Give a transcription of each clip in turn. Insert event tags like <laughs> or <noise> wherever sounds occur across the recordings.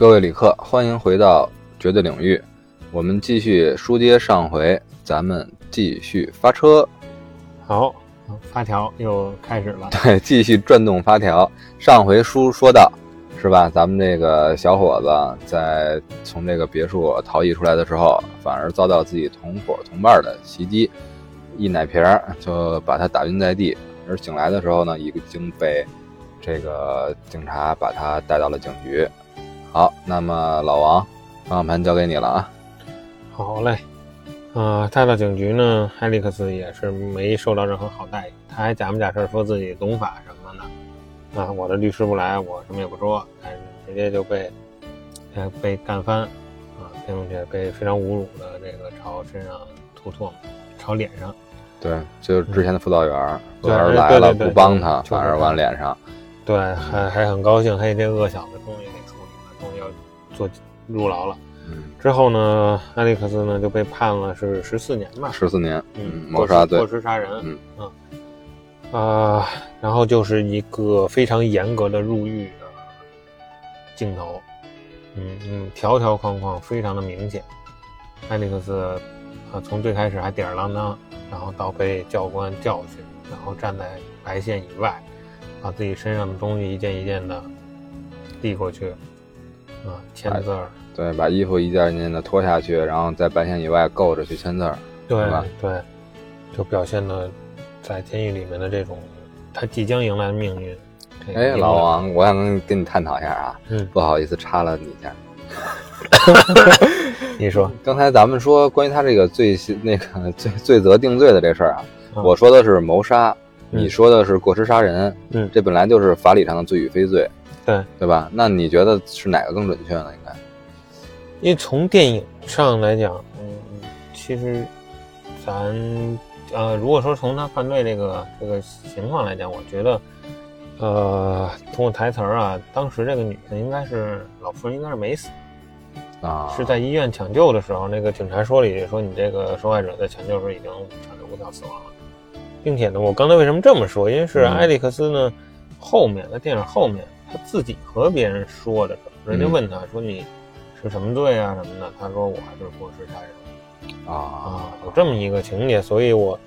各位旅客，欢迎回到绝对领域。我们继续书接上回，咱们继续发车。好，发条又开始了。对，<laughs> 继续转动发条。上回书说到，是吧？咱们这个小伙子在从这个别墅逃逸出来的时候，反而遭到自己同伙同伴的袭击，一奶瓶就把他打晕在地。而醒来的时候呢，已经被这个警察把他带到了警局。好，那么老王，方向盘交给你了啊。好嘞，啊，带到警局呢，艾利克斯也是没受到任何好待遇，他还假模假式说自己懂法什么的。啊，我的律师不来，我什么也不说，但是直接就被，呃，被干翻，啊，并且被非常侮辱的这个朝身上吐唾沫，朝脸上。对，就是之前的辅导员，辅导员来了不帮他，反而往脸上。对，还还很高兴，嘿，这恶小子终于给要做入牢了。嗯，之后呢，艾利克斯呢就被判了是十四年吧，十四年，嗯，谋杀罪，过失杀人，嗯嗯，啊，然后就是一个非常严格的入狱的镜头，嗯嗯，条条框框非常的明显。艾利克斯啊，从最开始还吊儿郎当。然后到被教官教训，然后站在白线以外，把自己身上的东西一件一件的递过去，啊，签字儿。对，把衣服一件一件的脱下去，然后在白线以外够着去签字儿。对对，就表现的在监狱里面的这种他即将迎来的命运。哎，老王，我想跟跟你探讨一下啊，嗯，不好意思插了你一下。<laughs> 你说，<laughs> 刚才咱们说关于他这个罪那个罪罪责定罪的这事儿啊，我说的是谋杀，你说的是过失杀人，嗯，这本来就是法理上的罪与非罪，对对吧？那你觉得是哪个更准确呢？应该，因为从电影上来讲，嗯，其实咱呃，如果说从他犯罪这个这个情况来讲，我觉得，呃，通过台词儿啊，当时这个女的应该是老妇人，应该是没死。啊，是在医院抢救的时候，那个警察说了一句：“说你这个受害者在抢救时候已经抢救无效死亡了，并且呢，我刚才为什么这么说？因为是埃里克斯呢，后面在电影后面他自己和别人说的时候，人家问他说你是什么罪啊什么的，他说我还是过失杀人啊啊，有这么一个情节，所以我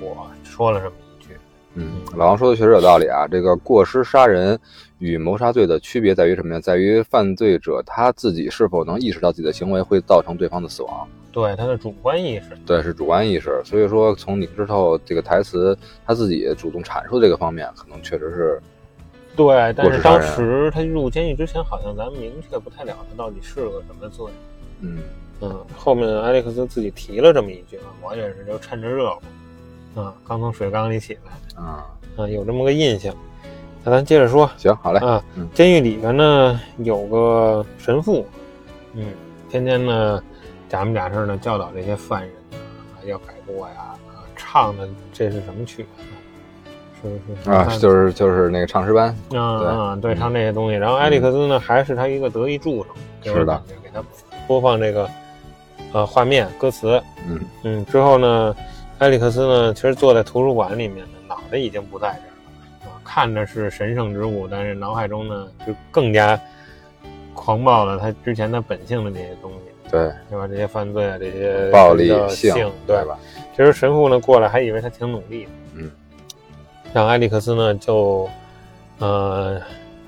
我说了这么一句。嗯，老王说的确实有道理啊，这个过失杀人。与谋杀罪的区别在于什么呀？在于犯罪者他自己是否能意识到自己的行为会造成对方的死亡。对他的主观意识，对是主观意识。所以说，从你之后这个台词他自己主动阐述这个方面，可能确实是对。但是当时他入监狱之前，好像咱们明确不太了他到底是个什么罪。嗯嗯，后面艾利克斯自己提了这么一句啊，我也是就趁着热乎啊，刚从水缸里起来啊啊，有这么个印象。那咱接着说，行，好嘞啊。监狱里边呢有个神父，嗯，天天呢假模假式的教导这些犯人啊，要改过呀，啊，唱的这是什么曲？是是啊，就是就是那个唱诗班啊啊，对，唱这些东西。然后埃里克斯呢还是他一个得意助手，是的，给他播放这个呃画面歌词，嗯嗯。之后呢，埃里克斯呢其实坐在图书馆里面呢，脑袋已经不在这儿。看着是神圣之物，但是脑海中呢就更加狂暴了他之前他本性的这些东西，对，对吧？这些犯罪啊，这些暴力性，对吧？其实神父呢过来还以为他挺努力让埃里克斯呢就呃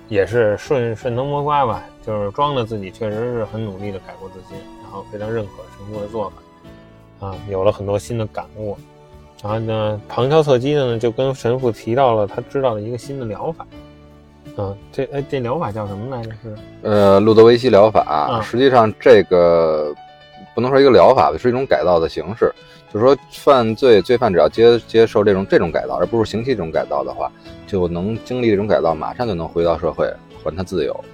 也是顺顺藤摸瓜吧，就是装的自己确实是很努力的改过自新，然后非常认可神父的做法，啊，有了很多新的感悟。然后呢，旁敲侧击的呢，就跟神父提到了他知道的一个新的疗法。嗯，这哎，这疗法叫什么来着？是呃，路德维希疗法。实际上，这个不能说一个疗法吧，是一种改造的形式。就是说，犯罪罪犯只要接接受这种这种改造，而不是刑期这种改造的话，就能经历这种改造，马上就能回到社会，还他自由。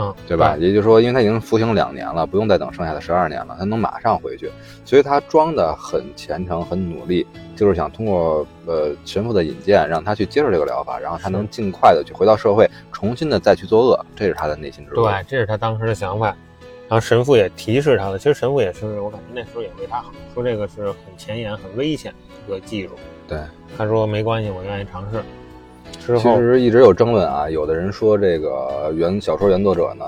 嗯，对吧？也就是说，因为他已经服刑两年了，不用再等剩下的十二年了，他能马上回去，所以他装的很虔诚、很努力，就是想通过呃神父的引荐，让他去接受这个疗法，然后他能尽快的去回到社会，重新的再去作恶，这是他的内心之对，这是他当时的想法。然后神父也提示他了，其实神父也是，我感觉那时候也为他好，说这个是很前沿、很危险的一个技术。对，他说没关系，我愿意尝试。之后其实一直有争论啊，有的人说这个原小说原作者呢，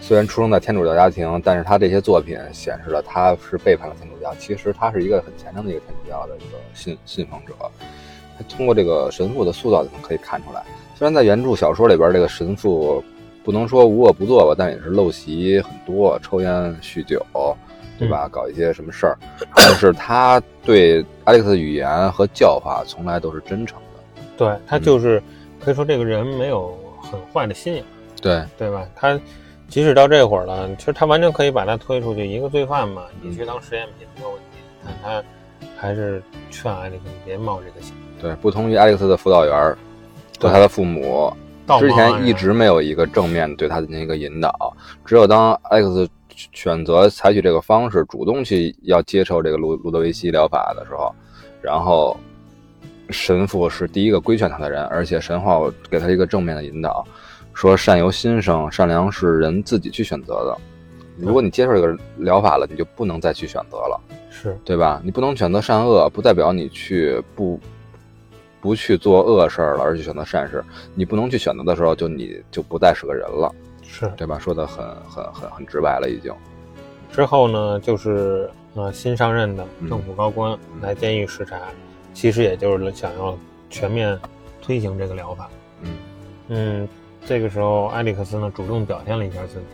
虽然出生在天主教家庭，但是他这些作品显示了他是背叛了天主教。其实他是一个很虔诚的一个天主教的一个信信奉者。他通过这个神父的塑造就能可以看出来。虽然在原著小说里边，这个神父不能说无恶不作吧，但也是陋习很多，抽烟、酗酒，对吧？搞一些什么事儿。但是他对艾利克斯的语言和教化从来都是真诚的。对他就是可以说这个人没有很坏的心眼。对对吧？他。即使到这会儿了，其实他完全可以把他推出去，一个罪犯嘛，你去当实验品没有问题。但他还是劝艾利克斯别冒这个险。对，不同于艾利克斯的辅导员和他的父母，之前一直没有一个正面对他进行一个引导。只有当艾利克斯选择采取这个方式，主动去要接受这个路路德维希疗法的时候，然后神父是第一个规劝他的人，而且神话给他一个正面的引导。说善由心生，善良是人自己去选择的。如果你接受这个疗法了，你就不能再去选择了，是对吧？你不能选择善恶，不代表你去不不去做恶事儿了，而去选择善事。你不能去选择的时候，就你就不再是个人了，是对吧？说的很很很很直白了，已经。之后呢，就是呃新上任的政府高官来监狱视察，其实也就是想要全面推行这个疗法。嗯嗯。这个时候，埃里克斯呢主动表现了一下自己，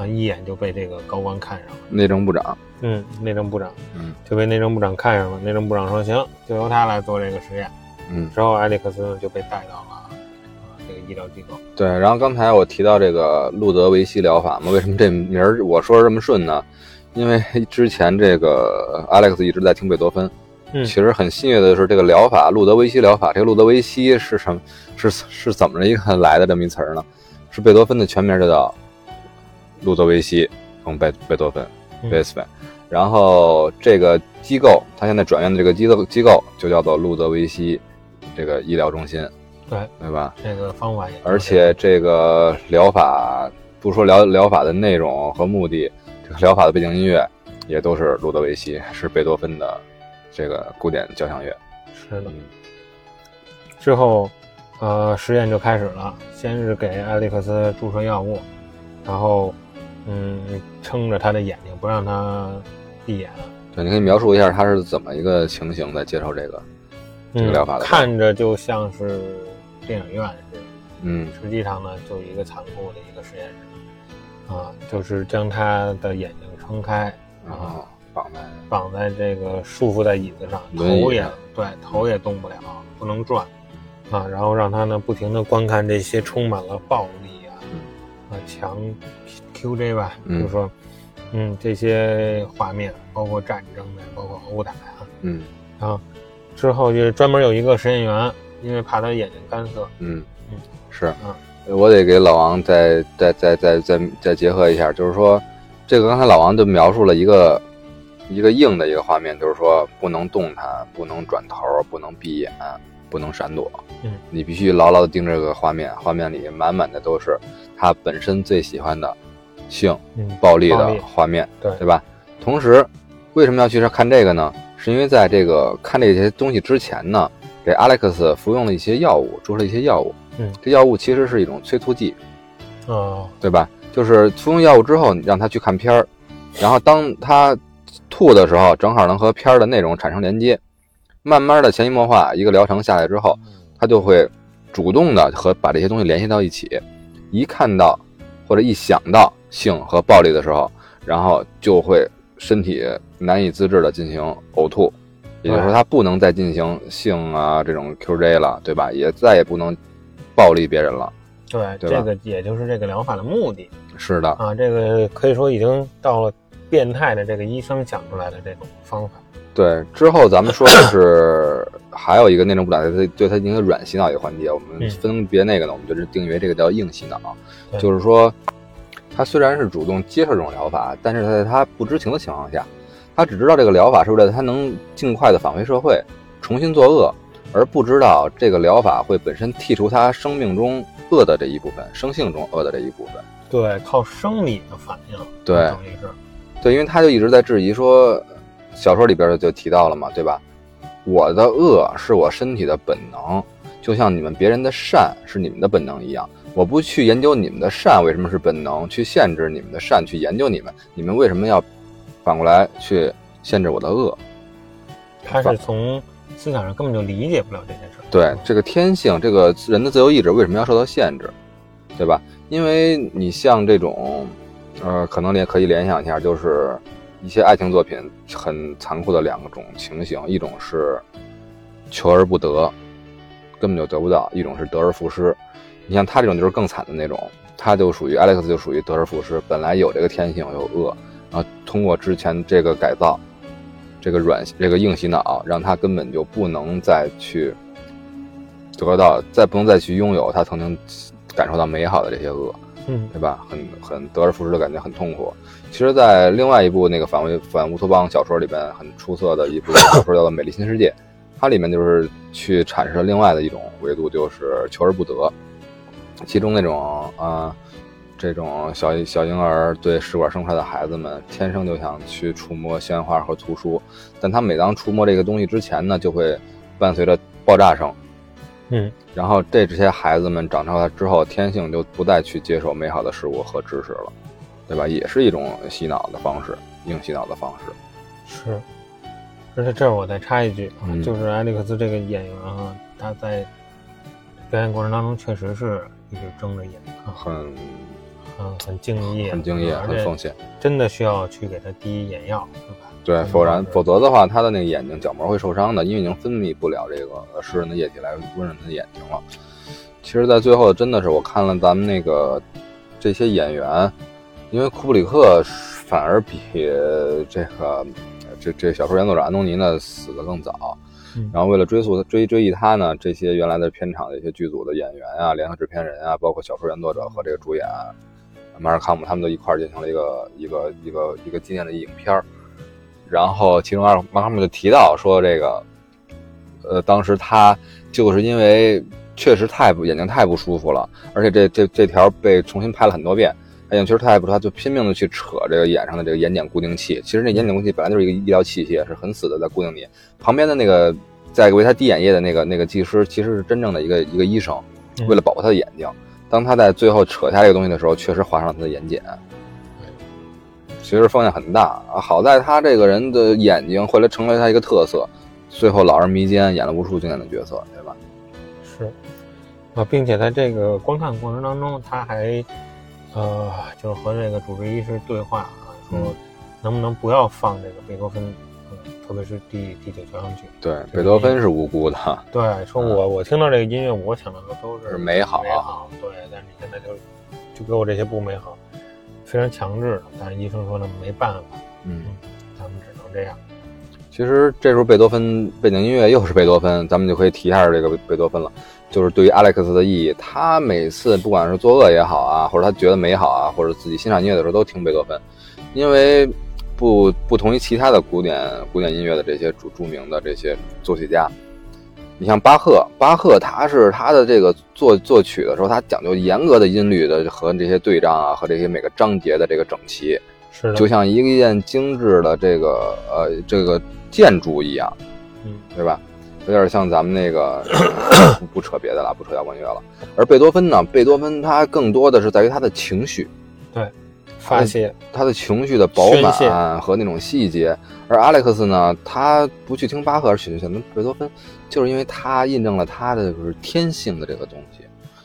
啊，一眼就被这个高官看上了。内政部长，嗯，内政部长，嗯，就被内政部长看上了。内政部长说：“行，就由他来做这个实验。”嗯，之后埃里克斯就被带到了啊这个医疗机构。对，然后刚才我提到这个路德维希疗法嘛，为什么这名儿我说这么顺呢？因为 <laughs> 之前这个 Alex 一直在听贝多芬。嗯其实很幸运的是，这个疗法路德维希疗法，这个路德维希是什么？是是怎么着一个来的这么一词儿呢？是贝多芬的全名就叫路德维希从贝贝多芬贝斯芬。然后这个机构，他现在转院的这个机构机构就叫做路德维希这个医疗中心，对对吧？这个方法也，而且这个疗法，不说疗疗法的内容和目的，这个疗法的背景音乐也都是路德维希，是贝多芬的。这个古典交响乐是的。之后，呃，实验就开始了。先是给艾利克斯注射药物，然后，嗯，撑着他的眼睛，不让他闭眼。对，你可以描述一下他是怎么一个情形在接受这个这个疗法的？看着就像是电影院似的。嗯，实际上呢，就是一个残酷的一个实验室。啊，就是将他的眼睛撑开啊。绑在绑在这个束缚在椅子上，头也对，头也动不了，不能转啊。然后让他呢不停的观看这些充满了暴力啊啊强 QJ 吧，就是说嗯这些画面，包括战争的，包括殴打啊，嗯啊之后就是专门有一个实验员，因为怕他眼睛干涩，嗯嗯是啊，我得给老王再再再再再再结合一下，就是说这个刚才老王就描述了一个。一个硬的一个画面，就是说不能动弹，不能转头，不能闭眼，不能闪躲。嗯，你必须牢牢的盯着这个画面，画面里满满的都是他本身最喜欢的性暴力的画面，对对吧？同时，为什么要去看这个呢？是因为在这个看这些东西之前呢，给 Alex 服用了一些药物，注射了一些药物。嗯，这药物其实是一种催吐剂，哦，对吧？就是服用药物之后，你让他去看片儿，然后当他。吐的时候正好能和片儿的内容产生连接，慢慢的潜移默化，一个疗程下来之后，他就会主动的和把这些东西联系到一起，一看到或者一想到性和暴力的时候，然后就会身体难以自制的进行呕吐，也就是说他不能再进行性啊这种 QJ 了，对吧？也再也不能暴力别人了。对，这个也就是这个疗法的目的。是的啊，这个可以说已经到了。变态的这个医生想出来的这种方法，对。之后咱们说的是 <coughs> 还有一个内政部长对他对他进行软洗脑一个环节，我们分别那个呢，我们就是定义为这个叫硬洗脑，就是说他虽然是主动接受这种疗法，但是他在他不知情的情况下，他只知道这个疗法是为了他能尽快的返回社会，重新作恶，而不知道这个疗法会本身剔除他生命中恶的这一部分，生性中恶的这一部分。对，靠生理的反应，对，等于是。对，因为他就一直在质疑说，小说里边就提到了嘛，对吧？我的恶是我身体的本能，就像你们别人的善是你们的本能一样。我不去研究你们的善为什么是本能，去限制你们的善，去研究你们，你们为什么要反过来去限制我的恶？他是从思想上根本就理解不了这件事。对这个天性，这个人的自由意志为什么要受到限制？对吧？因为你像这种，呃，可能联可以联想一下，就是一些爱情作品很残酷的两种情形，一种是求而不得，根本就得不到；一种是得而复失。你像他这种就是更惨的那种，他就属于 Alex 就属于得而复失，本来有这个天性有恶，然后通过之前这个改造，这个软这个硬洗脑，让他根本就不能再去得到，再不能再去拥有他曾经感受到美好的这些恶，嗯，对吧？很很得而复失的感觉，很痛苦。其实，在另外一部那个反乌反乌托邦小说里边，很出色的一部小说叫做《美丽新世界》，它里面就是去阐释了另外的一种维度，就是求而不得。其中那种啊，这种小小婴儿对试管生出来的孩子们，天生就想去触摸鲜花和图书，但他每当触摸这个东西之前呢，就会伴随着爆炸声，嗯，然后这这些孩子们长大了之后，天性就不再去接受美好的事物和知识了，对吧？也是一种洗脑的方式，硬洗脑的方式。是，而且这儿我再插一句啊，嗯。就是艾利克斯这个演员啊，他在表演过程当中确实是一直睁着眼啊，很很很敬业，很敬业，很奉献。真的需要去给他滴眼药，对吧？对，嗯否然否则的话，他的那个眼睛角膜会受伤的，因为已经分泌不了这个湿润的液体来温润他的眼睛了。其实，在最后真的是我看了咱们那个这些演员，因为库布里克反而比这个这这小说原作者安东尼呢死的更早。嗯然后为了追溯追追忆他呢，这些原来的片场的一些剧组的演员啊、联合制片人啊，包括小说原作者和这个主演马尔康姆，他们都一块儿进行了一个一个一个一个纪念的影片儿。然后其中二马尔康姆就提到说，这个呃，当时他就是因为确实太不眼睛太不舒服了，而且这这这条被重新拍了很多遍。他眼睛确实太不舒服，他就拼命的去扯这个眼上的这个眼睑固定器。其实那眼睑固定器本来就是一个医疗器械，是很死的，在固定你。旁边的那个在为他滴眼液的那个那个技师，其实是真正的一个一个医生，嗯为了保护他的眼睛。当他在最后扯下这个东西的时候，确实划伤了他的眼睑，其实风险很大啊。好在他这个人的眼睛后来成为他一个特色，最后老而弥坚，演了无数经典的角色，对吧？是啊，并且在这个观看过程当中，他还呃，就是和这个主治医师对话啊，说嗯能不能不要放这个贝多芬，嗯，特别是第第九交响曲。对，贝多芬是无辜的，对，说我我听到这个音乐，我想到的都是是美好美好。对，但是你现在就就给我这些不美好，非常强制的。但是医生说呢，没办法，嗯。咱们只能这样。其实这时候贝多芬背景音乐又是贝多芬，咱们就可以提一下这个贝多芬了。就是对于 Alex 的意义，他每次不管是作恶也好啊，或者他觉得美好啊，或者自己欣赏音乐的时候都听贝多芬，因为不不同于其他的古典古典音乐的这些著著名的这些作曲家，你像巴赫，巴赫他是他的这个作作曲的时候，他讲究严格的音律的和这些对仗啊，和这些每个章节的这个整齐，是的，就像一件精致的这个呃这个建筑一样，嗯，对吧？有点像咱们那个不不扯别的了，不扯摇滚乐了。而贝多芬呢，贝多芬他更多的是在于他的情绪，发泄。他的情绪的饱满和那种细节。而阿莱克斯呢，他不去听巴赫，而选选择贝多芬，就是因为他印证了他的就是天性的这个东西，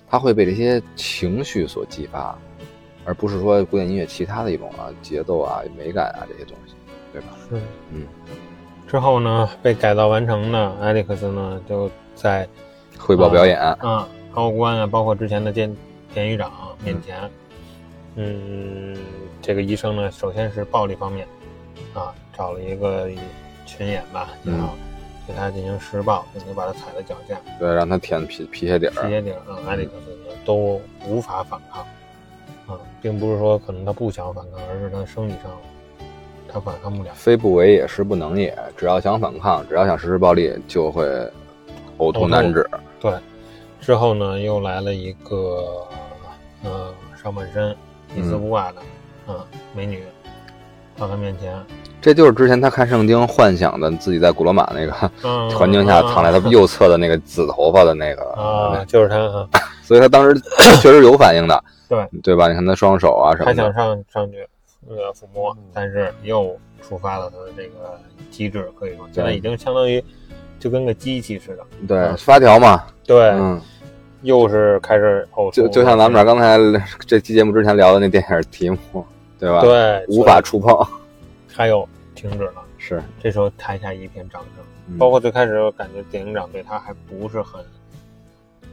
他会被这些情绪所激发，而不是说古典音乐其他的一种啊节奏啊、美感啊这些东西，对吧？是，嗯。之后呢，被改造完成的艾利克斯呢，就在汇报表演，啊高官啊，包括之前的监典狱长面前，嗯，这个医生呢，首先是暴力方面啊，找了一个群演吧，嗯然后对他进行施暴，并且把他踩在脚下，对，让他舔皮皮鞋底儿，皮鞋底儿啊，艾里克斯呢都无法反抗啊，并不是说可能他不想反抗，而是他生理上他反抗不了。非不为也，是不能也。只要想反抗，只要想实施暴力，就会呕吐难止。对，之后呢，又来了一个，呃，上半身一丝不挂的，嗯、美女，到他面前，这就是之前他看圣经幻想的自己在古罗马那个嗯 <laughs> 环境下躺在他右侧的那个紫头发的那个，啊，就是他啊，<laughs> 所以他当时 <laughs> 确实有反应的，对。对吧？你看他双手啊什么他想，上上去呃抚摸，但是又触发了他的这个机制，可以说现在已经相当于就跟个机器似的。对发条嘛，对，嗯，又是开始呕吐，就就像咱们俩刚才这期节目之前聊的那电影题目，对吧？，对无法触碰，还有停止了。是，这时候台下一片掌声，嗯包括最开始感觉电影长对他还不是很、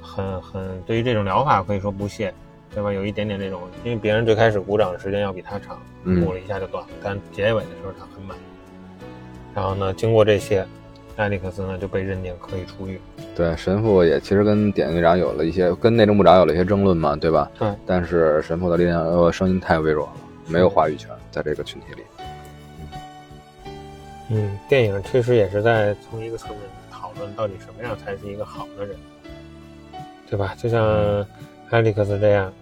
很、很对于这种疗法可以说不屑，对吧？有一点点那种，因为别人最开始鼓掌的时间要比他长，嗯鼓了一下就断了，但结尾的时候他很满。然后呢，经过这些，埃里克斯呢就被认定可以出狱。对，神父也其实跟典狱长有了一些，跟内政部长有了一些争论嘛，对吧？对。但是神父的力量呃声音太微弱了，没有话语权在这个群体里。嗯，电影确实也是在从一个层面讨论到底什么样才是一个好的人，对吧？就像埃里克斯这样，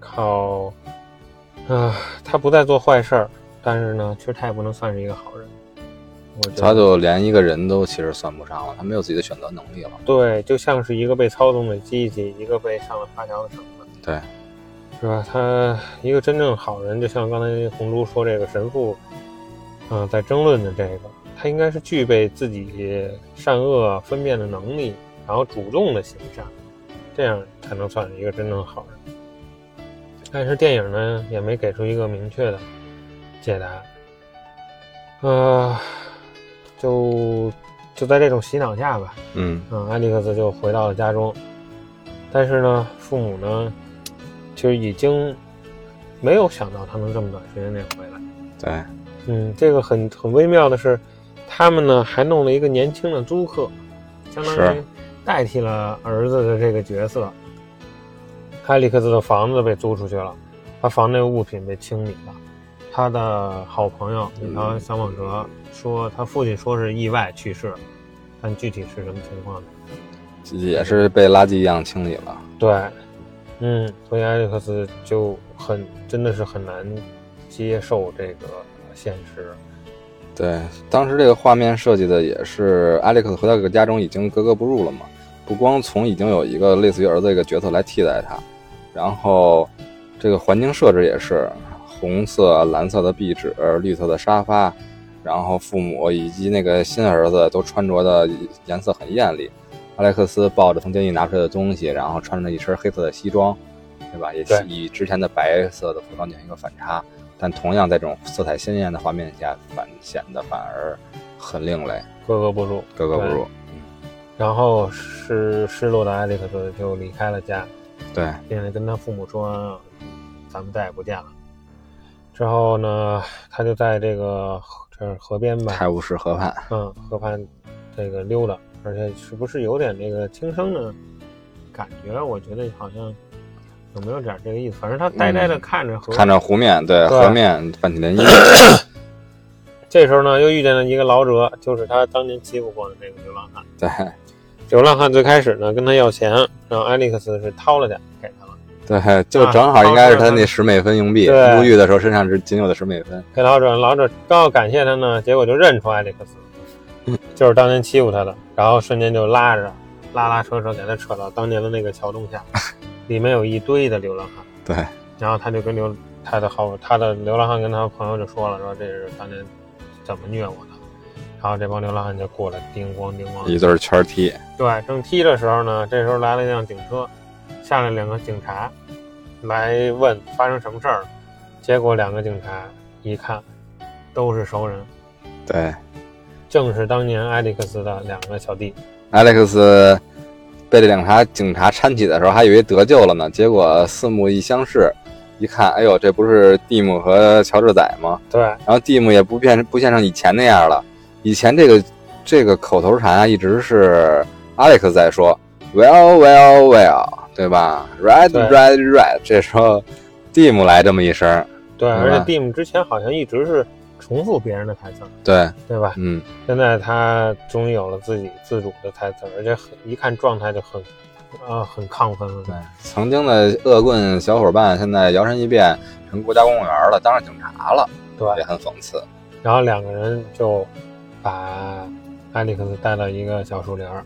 靠啊，他不再做坏事儿，但是呢，其实他也不能算是一个好人。他就连一个人都其实算不上了，他没有自己的选择能力了。对，就像是一个被操纵的机器，一个被上了发条的绳子，对，是吧？他一个真正好人，就像刚才红珠说这个神父，嗯、在争论的这个，他应该是具备自己善恶分辨的能力，然后主动的行善，这样才能算是一个真正的好人。但是电影呢，也没给出一个明确的解答。呃，就就在这种洗脑下吧，嗯，嗯，埃里克斯就回到了家中，但是呢，父母呢，其实已经没有想到他能这么短时间内回来。对，嗯，这个很很微妙的是，他们呢还弄了一个年轻的租客，相当于代替了儿子的这个角色。埃里克斯的房子被租出去了，他房内物品被清理了。他的好朋友一条小蟒蛇说，他父亲说是意外去世，但具体是什么情况呢？也是被垃圾一样清理了。对，嗯，所以艾利克斯就很真的是很难接受这个现实。对，当时这个画面设计的也是艾利克斯回到这个家中已经格格不入了嘛，不光从已经有一个类似于儿子一个角色来替代他，然后这个环境设置也是红色、蓝色的壁纸、绿色的沙发，然后父母以及那个新儿子都穿着的颜色很艳丽。阿莱克斯抱着从监狱拿出来的东西，然后穿着一身黑色的西装，对吧？也对以之前的白色的服装进行一个反差。但同样在这种色彩鲜艳的画面下，反显得反而很另类，格格不入，格格不入。然后失失落的埃里克斯就离开了家，对，并且跟他父母说：“咱们再也不见了。”之后呢，他就在这个这是河边吧，泰晤士河畔，嗯，河畔这个溜达，而且是不是有点这个轻生的感觉？我觉得好像有没有点这个意思？反正他呆呆的看着河，看着湖面，对，对河面泛起涟漪。<coughs> 这时候呢，又遇见了一个老者，就是他当年欺负过的那个流浪汉。对，流浪汉最开始呢跟他要钱，然后埃利克斯是掏了点对，就正好应该是他那十美分硬币，对入狱的时候身上只仅有的十美分。给老者，老者刚要感谢他呢，结果就认出埃利克斯，<laughs> 就是当年欺负他的，然后瞬间就拉着拉拉扯扯给他扯到当年的那个桥洞下，<laughs> 里面有一堆的流浪汉。对，然后他就跟流他的好他的流浪汉跟他朋友就说了，说这是当年怎么虐我的。然后这帮流浪汉就过来，叮咣叮咣，一对圈踢。对，正踢的时候呢，这时候来了一辆警车，下来两个警察，来问发生什么事儿了。结果两个警察一看，都是熟人，对正是当年埃里克斯的两个小弟。，Alex 被这两察警察搀起的时候，还以为得救了呢，结果四目一相视，一看，哎呦，这不是蒂姆和乔治仔吗？对，然后蒂姆也不变不像成以前那样了，以前这个这个口头禅啊，一直是 Alex 在说 Well Well Well，对吧？对。Right Right，这时候蒂姆来这么一声，对，而且蒂姆之前好像一直是重复别人的台词，对，对吧？嗯，现在他终于有了自己自主的台词，而且很一看状态就很，啊、很亢奋了。对，曾经的恶棍小伙伴现在摇身一变成国家公务员了，当上警察了，对。也很讽刺。然后两个人就把艾利克斯带到一个小树林儿，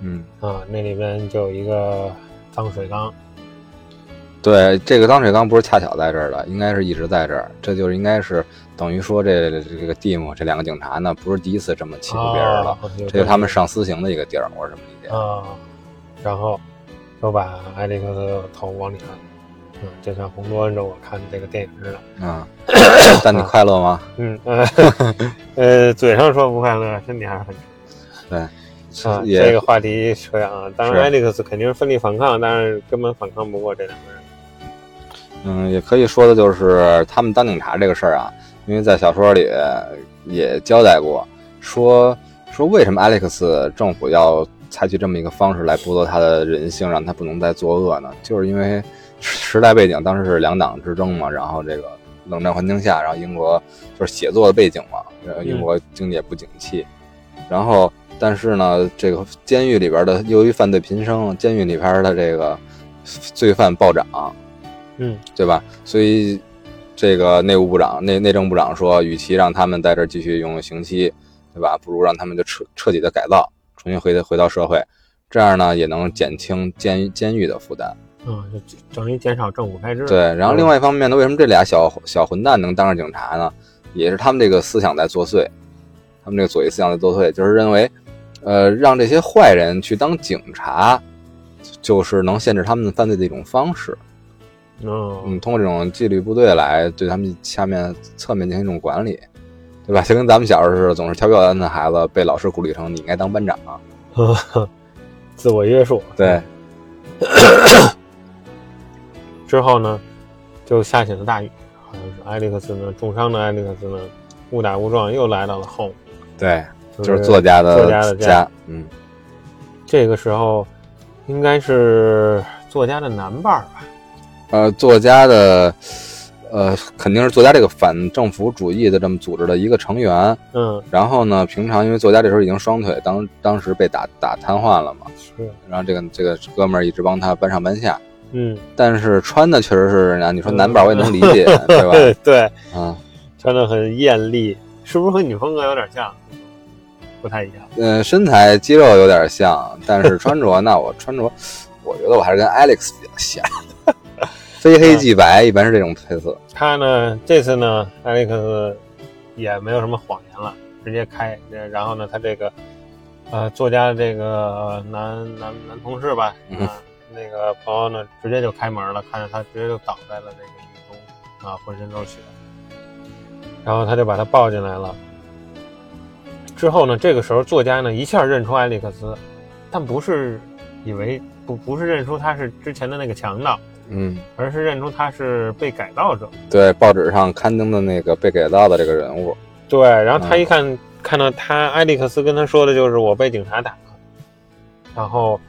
嗯，啊，那里边就有一个脏水缸，对，这个脏水缸不是恰巧在这儿的，应该是一直在这儿。这就是应该是等于说这这个蒂姆这两个警察呢，不是第一次这么欺负别人了，啊这是他们上私刑的一个地儿，我是这么理解。啊，然后就把艾利克斯的头往里按，嗯，就像红多恩着我看这个电影似的，嗯，<coughs> 但你快乐吗？嗯呃 <laughs> 呃，嘴上说不快乐，身体还是很对，啊，也这个话题扯远了。当然，艾利克斯肯定是奋力反抗，但是根本反抗不过这两个人。嗯，也可以说的就是他们当警察这个事儿啊，因为在小说里也交代过，说说为什么 Alex 政府要采取这么一个方式来剥夺他的人性，让他不能再作恶呢？就是因为时代背景当时是两党之争嘛，然后这个冷战环境下，然后英国就是写作的背景嘛，然后英国经济也不景气，然后但是呢，这个监狱里边的由于犯罪频生，监狱里边的这个罪犯暴涨。嗯对吧？所以这个内务部长、内内政部长说，与其让他们在这儿继续拥有刑期，对吧？不如让他们就彻彻底的改造，重新回回到社会，这样呢也能减轻监监狱的负担。嗯，就等于减少政府开支。对，然后另外一方面呢，为什么这俩小小混蛋能当上警察呢？也是他们这个思想在作祟，他们这个左翼思想在作祟，就是认为，呃，让这些坏人去当警察，就是能限制他们犯罪的一种方式。嗯嗯，通过这种纪律部队来对他们下面侧面进行一种管理，对吧？就跟咱们小时候似的，总是调皮捣蛋的孩子被老师鼓励成你应该当班长。呵呵自我约束。对，之后呢，就下起了大雨，好像是艾利克斯呢重伤的艾利克斯呢，误打误撞又来到了 home，对，就就是作家的作家的家。嗯，这个时候应该是作家的男伴儿吧？呃，作家的，呃，肯定是作家这个反政府主义的这么组织的一个成员。嗯，然后呢，平常因为作家这时候已经双腿当当时被打打瘫痪了嘛，是，然后这个这个哥们儿一直帮他搬上搬下，嗯，但是穿的确实是，啊你说男伴儿我也能理解，对吧？<laughs> 对，啊，穿的很艳丽，是不是和你风格有点像？不太一样。嗯，身材肌肉有点像，但是穿着 <laughs> 那我穿着，我觉得我还是跟 Alex 比较像，<laughs> 非黑即白，一般是这种配色。他呢，这次呢，，Alex 也没有什么谎言了，直接开。呃然后呢，他这个呃作家的这个男男男同事吧，嗯啊，那个朋友呢，直接就开门了，看着他直接就倒在了这个雨中，啊，浑身都是血。然后他就把他抱进来了。之后呢，这个时候作家呢一下认出艾利克斯，但不是以为不不是认出他是之前的那个强盗，嗯，而是认出他是被改造者。对，报纸上刊登的那个被改造的这个人物，对，然后他嗯。一看、看到他，艾利克斯跟他说的就是我被警察打了，然后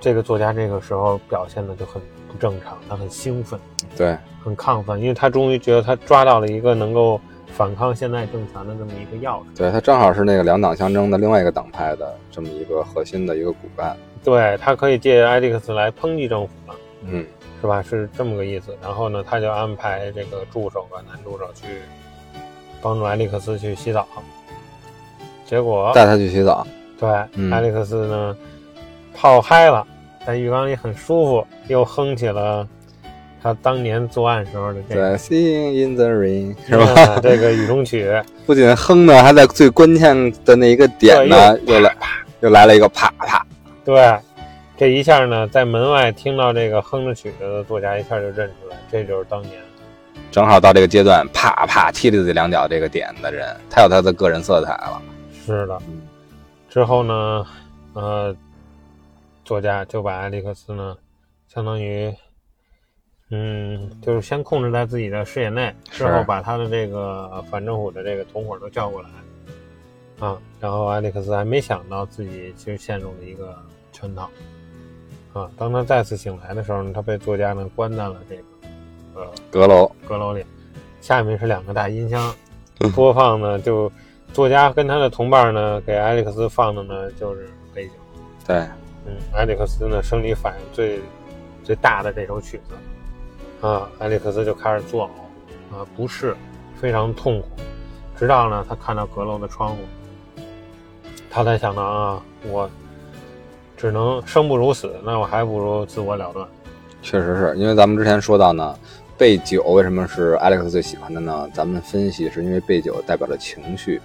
这个作家这个时候表现的就很不正常，他很兴奋，对，很亢奋，因为他终于觉得他抓到了一个能够反抗现在政权的这么一个钥匙。对他正好是那个两党相争的另外一个党派的这么一个核心的一个骨干。对他可以借艾利克斯来抨击政府了，嗯，是吧？是这么个意思。然后呢，他就安排这个助手吧男助手去帮助艾利克斯去洗澡，结果带他去洗澡。对，嗯艾利克斯呢泡嗨了，在浴缸里很舒服，又哼起了他当年作案时候的这对个，Sing in the rain 是吧？嗯这个雨中曲。<laughs> 不仅哼呢，还在最关键的那一个点呢，又来又来了一个啪啪。对，这一下呢，在门外听到这个哼着曲子的作家一下就认出来，这就是当年。正好到这个阶段，啪啪踢了自己两脚这个点的人，他有他的个人色彩了。是的嗯，之后呢，呃，作家就把艾利克斯呢，相当于，嗯，就是先控制在自己的视野内，之后把他的这个反政府的这个同伙都叫过来，啊，然后艾利克斯还没想到自己其实陷入了一个圈套，啊，当他再次醒来的时候呢，他被作家呢关在了这个，呃，阁楼，阁楼里，下面是两个大音箱，<laughs> 播放呢就作家跟他的同伴呢给艾利克斯放的呢就是背景，对，嗯，艾利克斯呢生理反应最最大的这首曲子，啊，艾利克斯就开始作呕，啊，不适，非常痛苦，直到呢他看到阁楼的窗户，他才想到啊，我只能生不如死，那我还不如自我了断。确实是因为咱们之前说到呢，贝酒为什么是艾利克斯最喜欢的呢？咱们分析是因为贝酒代表着情绪，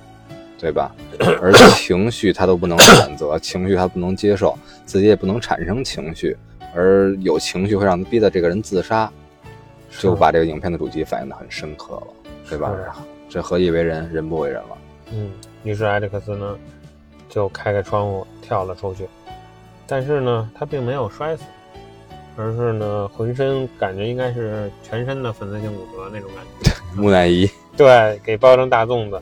对吧？而 <coughs> 情绪他都不能选择，情绪他不能接受，自己也不能产生情绪，而有情绪会让他逼得这个人自杀，就把这个影片的主题反映的很深刻了，对吧？这何以为人，人不为人了。嗯，于是艾利克斯呢，就开开窗户跳了出去，但是呢，他并没有摔死，而是呢，浑身感觉应该是全身的粉碎性骨折那种感觉。<laughs> 木乃伊，<laughs> 对，给包成大粽子。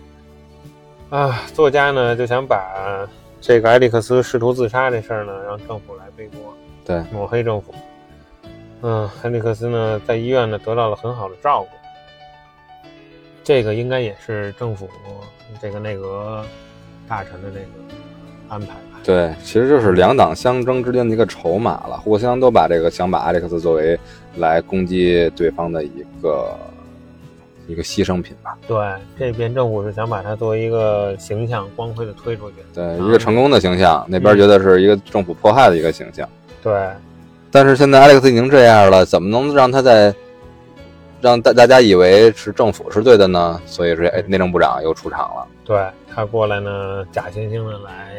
啊，作家呢就想把这个艾利克斯试图自杀这事儿呢，让政府来背锅，对，抹黑政府。嗯，艾利克斯呢在医院呢得到了很好的照顾。这个应该也是政府这个内阁大臣的这个安排吧？对，其实就是两党相争之间的一个筹码了，互相都把这个想把艾利克斯作为来攻击对方的一个一个牺牲品吧。对，这边政府是想把他作为一个形象光辉的推出去，对，一个成功的形象。那边觉得是一个政府迫害的一个形象。对，但是现在艾利克斯已经这样了，怎么能让他在？让大大家以为是政府是对的呢，所以说，哎，内政部长又出场了。对他过来呢，假惺惺的来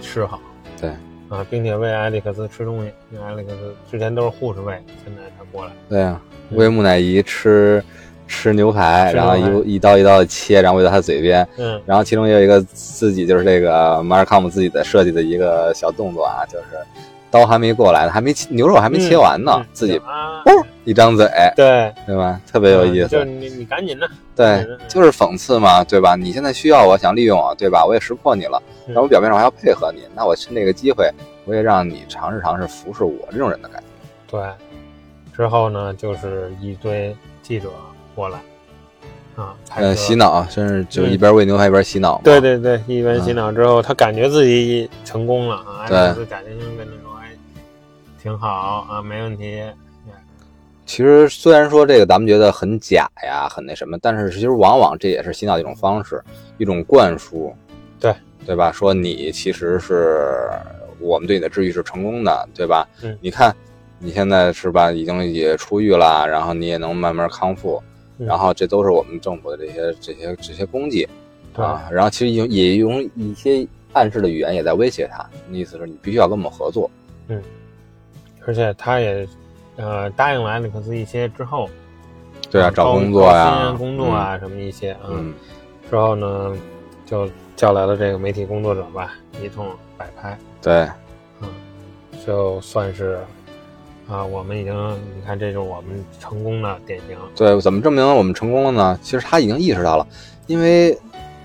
示好。对啊，并且喂艾利克斯吃东西。因为艾利克斯之前都是护士喂，现在他过来。对呀，喂木乃伊吃吃牛排，然后一一刀一刀的切，然后喂到他嘴边。嗯。然后其中也有一个自己就是这个马尔康姆自己的设计的一个小动作啊，就是刀还没过来呢，还没切牛肉还没切完呢，自己。一张嘴，对对吧？特别有意思。就是你，你赶紧的。对，就是讽刺嘛，对吧？你现在需要我，想利用我，对吧？我也识破你了，那我表面上还要配合你，那我趁这个机会，我也让你尝试尝试服侍我这种人的感觉。对。之后呢，就是一堆记者过来，啊，呃，洗脑，甚至就一边喂牛排一边洗脑。对对对，一边洗脑之后，他感觉自己成功了啊，对，假惺惺跟他说：“哎，挺好啊，没问题。”其实虽然说这个咱们觉得很假呀，很那什么，但是其实往往这也是洗脑的一种方式，一种灌输，对对吧？说你其实是我们对你的治愈是成功的，对吧？嗯，你看你现在是吧，已经也出狱了，然后你也能慢慢康复，然后这都是我们政府的这些这些这些功绩啊。然后其实用也用一些暗示的语言也在威胁他，意思是你必须要跟我们合作。嗯，而且他也。呃，答应了艾利克斯一些之后，对啊，找工作呀，工作啊，什么一些，嗯，之后呢，就叫来了这个媒体工作者吧，一通摆拍，对，嗯，就算是啊，我们已经，你看，这就是我们成功的典型。对，怎么证明我们成功了呢？其实他已经意识到了，因为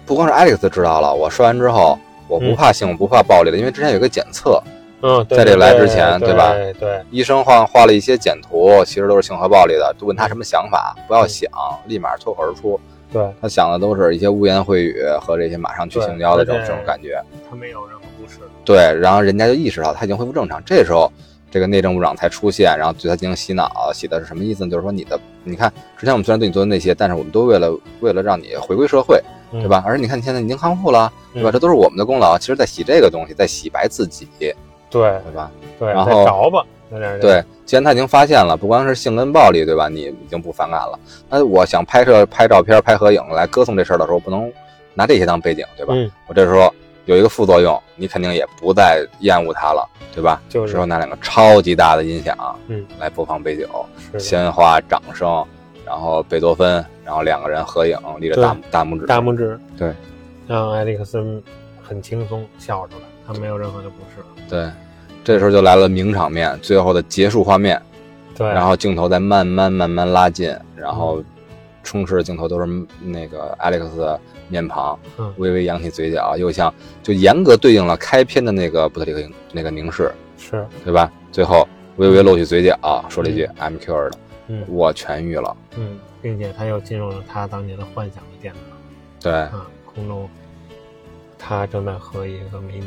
不光是艾利克斯知道了，我说完之后，我不怕性，我不怕暴力了，因为之前有个检测。嗯，在这来之前，对吧？对，医生画画了一些简图，其实都是性和暴力的。就问他什么想法，不要想，立马脱口而出。对他想的都是一些污言秽语和这些马上去性交的这种这种感觉。他没有任何不适。对，然后人家就意识到他已经恢复正常。这时候，这个内政部长才出现，然后对他进行洗脑。洗的是什么意思呢？就是说你的，你看，之前我们虽然对你做的那些，但是我们都为了为了让你回归社会，对吧？而且你看你现在已经康复了，对吧？这都是我们的功劳。其实，在洗这个东西，在洗白自己。对，对吧？对，然后着吧，对。既然他已经发现了，不光是性跟暴力，对吧？你已经不反感了。那我想拍摄、拍照片、拍合影来歌颂这事儿的时候，不能拿这些当背景，对吧？嗯。我这时候有一个副作用，你肯定也不再厌恶它了，对吧？就是说拿两个超级大的音响，嗯，来播放背景，鲜花、掌声，然后贝多芬，然后两个人合影，立着大大拇指，大拇指，对，让艾利克森很轻松笑出来，他没有任何的不适。对。这时候就来了名场面，最后的结束画面，对，然后镜头在慢慢慢慢拉近，然后充斥的镜头都是那个 Alex 面庞，微微扬起嘴角，又像就严格对应了开篇的那个布特里克那个凝视，是。对吧？最后微微露起嘴角，说了一句 “I'm cured”，嗯，我痊愈了，嗯，并且他又进入了他当年的幻想的殿堂，对，啊，空中他正在和一个美女，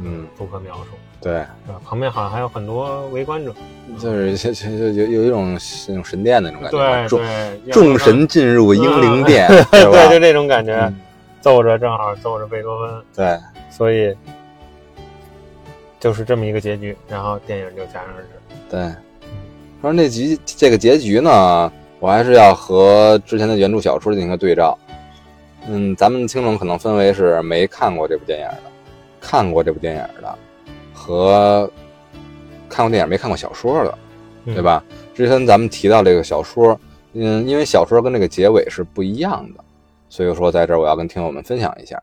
嗯，不可描述。对？旁边好像还有很多围观者，就是 <laughs> 就就有有一种那种神 <laughs> 殿 <laughs> 那种感觉，对众众神进入英灵殿，对，就这种感觉。奏着正好奏着贝多芬，对，所以就是这么一个结局，然后电影就戛然而止。对，说那集这个结局呢，我还是要和之前的原著小说进行个对照。嗯，咱们听众可能分为是没看过这部电影的，看过这部电影的，和看过电影没看过小说的，对吧？之前咱们提到这个小说，嗯，因为小说跟这个结尾是不一样的，所以说在这儿我要跟听友们分享一下。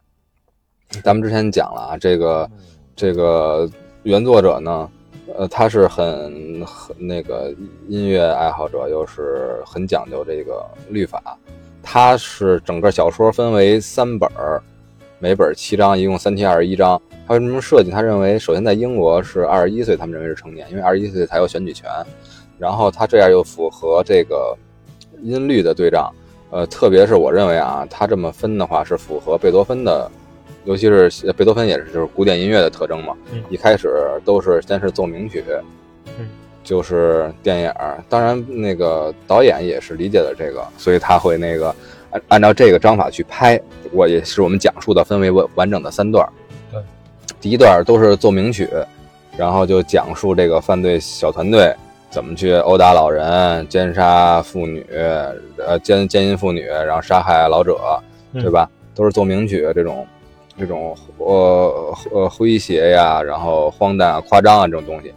咱们之前讲了啊，这个这个原作者呢，呃，他是很很那个音乐爱好者，又是很讲究这个律法。他是整个小说分为三本儿，每本七章，一共三七二十一章。他为什么设计？他认为，首先在英国是二十一岁，他们认为是成年，因为二十一岁才有选举权。然后他这样又符合这个音律的对仗，呃，特别是我认为啊，他这么分的话是符合贝多芬的，尤其是贝多芬也是就是古典音乐的特征嘛。嗯一开始都是先是奏鸣曲，嗯就是电影。当然那个导演也是理解了这个，所以他会那个按按照这个章法去拍。我也是我们讲述的分为完完整的三段。对，第一段都是奏鸣曲，然后就讲述这个犯罪小团队。怎么去殴打老人、奸杀妇女、呃奸奸淫妇女，然后杀害老者，对吧？都是奏鸣曲这种，这种呃呃诙谐呀，然后荒诞啊、夸张啊这种东西。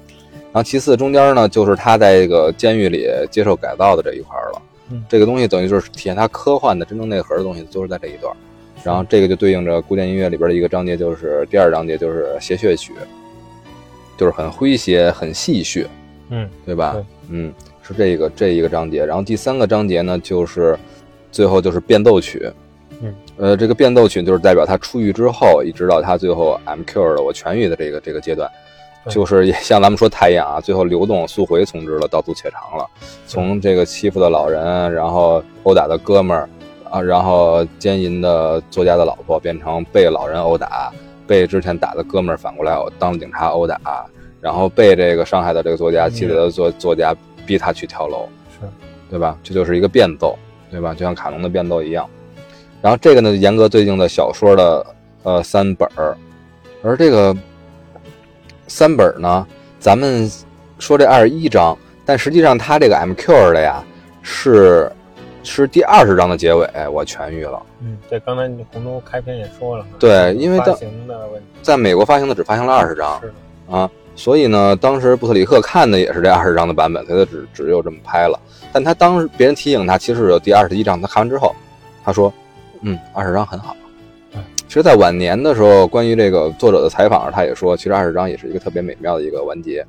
然后其次中间呢，就是他在这个监狱里接受改造的这一块了。这个东西等于就是体现它科幻的真正内核的东西，就是在这一段。然后这个就对应着古典音乐里边的一个章节，就是第二章节，就是谐谑曲，就是很诙谐、很戏谑。嗯，对吧？嗯，是这个这一个章节，然后第三个章节呢，就是最后就是变奏曲。嗯，呃，这个变奏曲就是代表他出狱之后，一直到他最后 I'm cured 了，我痊愈的这个这个阶段，就是也像咱们说太阳啊，最后流动速回从之了，道阻且长了。从这个欺负的老人，然后殴打的哥们儿啊，然后奸淫的作家的老婆，变成被老人殴打，被之前打的哥们儿反过来当警察殴打。然后被这个伤害的这个作家，气的作作家逼他去跳楼，是，对吧？这就是一个变奏，对吧？就像卡农的变奏一样。然后这个呢，严格对应的小说的呃三本儿，而这个三本呢，咱们说这二十一章，但实际上它这个 MQ 的呀，是是第二十章的结尾，我痊愈了。嗯，对，刚才你红中开篇也说了，对，因为发行的问题，在美国发行的只发行了二十章，是啊。所以呢，当时布特里克看的也是这二十章的版本，所以他只只有这么拍了。但他当时别人提醒他，其实有第二十一章。他看完之后，他说：“嗯，二十章很好。”其实，在晚年的时候，关于这个作者的采访上，他也说，其实二十章也是一个特别美妙的一个完结。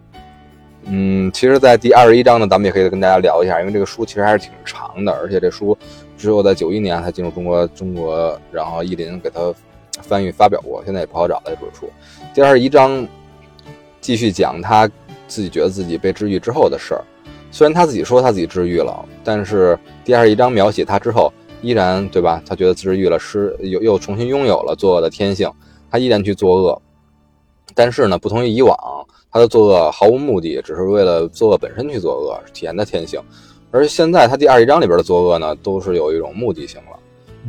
嗯，其实，在第二十一章呢，咱们也可以跟大家聊一下，因为这个书其实还是挺长的，而且这书只有在九一年才进入中国，中国然后译林给他翻译发表过，现在也不好找了这本书。第二十一章。继续讲他自己觉得自己被治愈之后的事儿，虽然他自己说他自己治愈了，但是第二十一章描写他之后，依然对吧？他觉得治愈了，是又又重新拥有了作恶的天性，他依然去作恶，但是呢，不同于以往，他的作恶毫无目的，只是为了作恶本身去作恶，体验的天性。而现在他第二一章里边的作恶呢，都是有一种目的性了，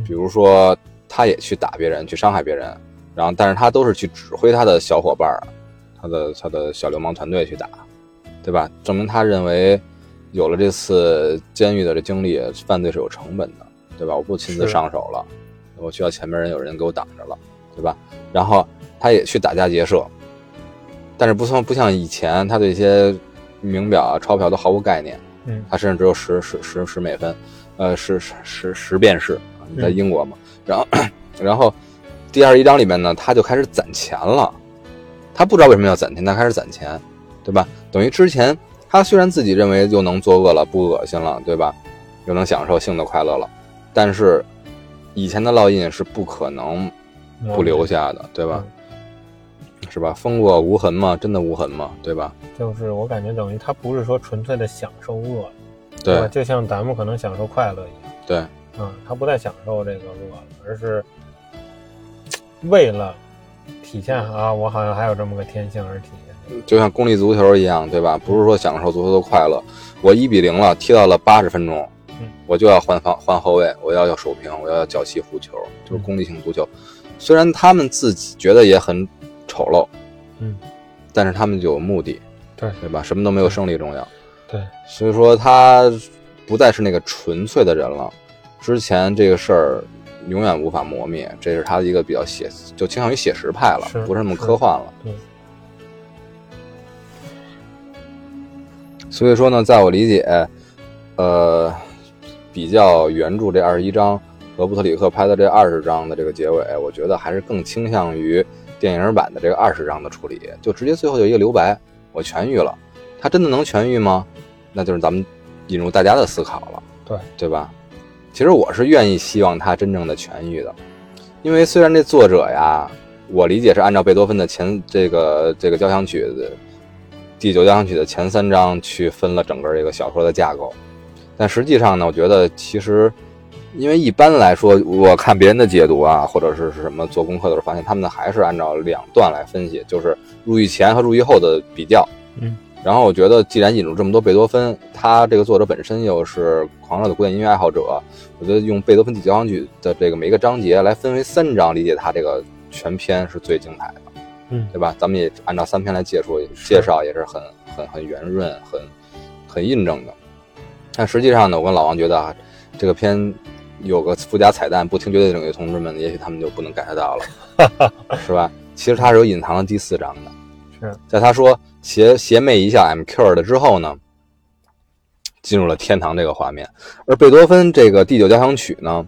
比如说他也去打别人，去伤害别人，然后但是他都是去指挥他的小伙伴儿。他的他的小流氓团队去打，对吧？证明他认为有了这次监狱的这经历，犯罪是有成本的，对吧？我不亲自上手了，我需要前面人有人给我挡着了，对吧？然后他也去打家劫舍，但是不像不像以前，他对一些名表啊、钞票都毫无概念，嗯，他身上只有十十十十美分，呃，十十十十便士，在英国嘛。然后然后第二一章里面呢，他就开始攒钱了。他不知道为什么要攒钱，他开始攒钱，对吧？等于之前他虽然自己认为又能作恶了，不恶心了，对吧？又能享受性的快乐了，但是以前的烙印是不可能不留下的，对吧？是吧？风过无痕吗？真的无痕吗？对吧？就是我感觉等于他不是说纯粹的享受恶，对，就像咱们可能享受快乐一样，对，嗯，他不再享受这个恶了，而是为了。体现啊，我好像还有这么个天性而体现，就像功利足球一样，对吧？不是说享受足球的快乐，我一比零了，踢到了八十分钟，嗯，我就要换防换后卫，我要要守平，我要脚气护球，就是功利性足球。虽然他们自己觉得也很丑陋，嗯，但是他们就有目的，对对吧？什么都没有胜利重要。对，所以说他不再是那个纯粹的人了。之前这个事儿永远无法磨灭，这是他的一个比较写，就倾向于写实派了，是不是那么科幻了。对，所以说呢，在我理解，呃，比较原著这二十一章和布特里克拍的这二十章的这个结尾，我觉得还是更倾向于电影版的这个二十章的处理，就直接最后就一个留白，我痊愈了。他真的能痊愈吗？那就是咱们引入大家的思考了，对对吧？其实我是愿意希望他真正的痊愈的，因为虽然这作者呀，我理解是按照贝多芬的前这个这个交响曲的第九交响曲的前三章去分了整个这个小说的架构，但实际上呢，我觉得其实因为一般来说，我看别人的解读啊，或者是是什么做功课的时候，发现他们还是按照两段来分析，就是入狱前和入狱后的比较。嗯。然后我觉得，既然引入这么多贝多芬，他这个作者本身又是狂热的古典音乐爱好者，我觉得用贝多芬交响曲的这个每一个章节来分为三章，理解他这个全篇是最精彩的，嗯，对吧？咱们也按照三篇来介绍介绍，也是很很很圆润、很很印证的。但实际上呢，我跟老王觉得啊，这个片有个附加彩蛋，不听绝对领域同志们，也许他们就不能 get 到了，<laughs> 是吧？其实它是有隐藏的第四章的。是在他说邪邪魅一笑 I'm cured 之后呢，进入了天堂这个画面。而贝多芬这个第九交响曲呢，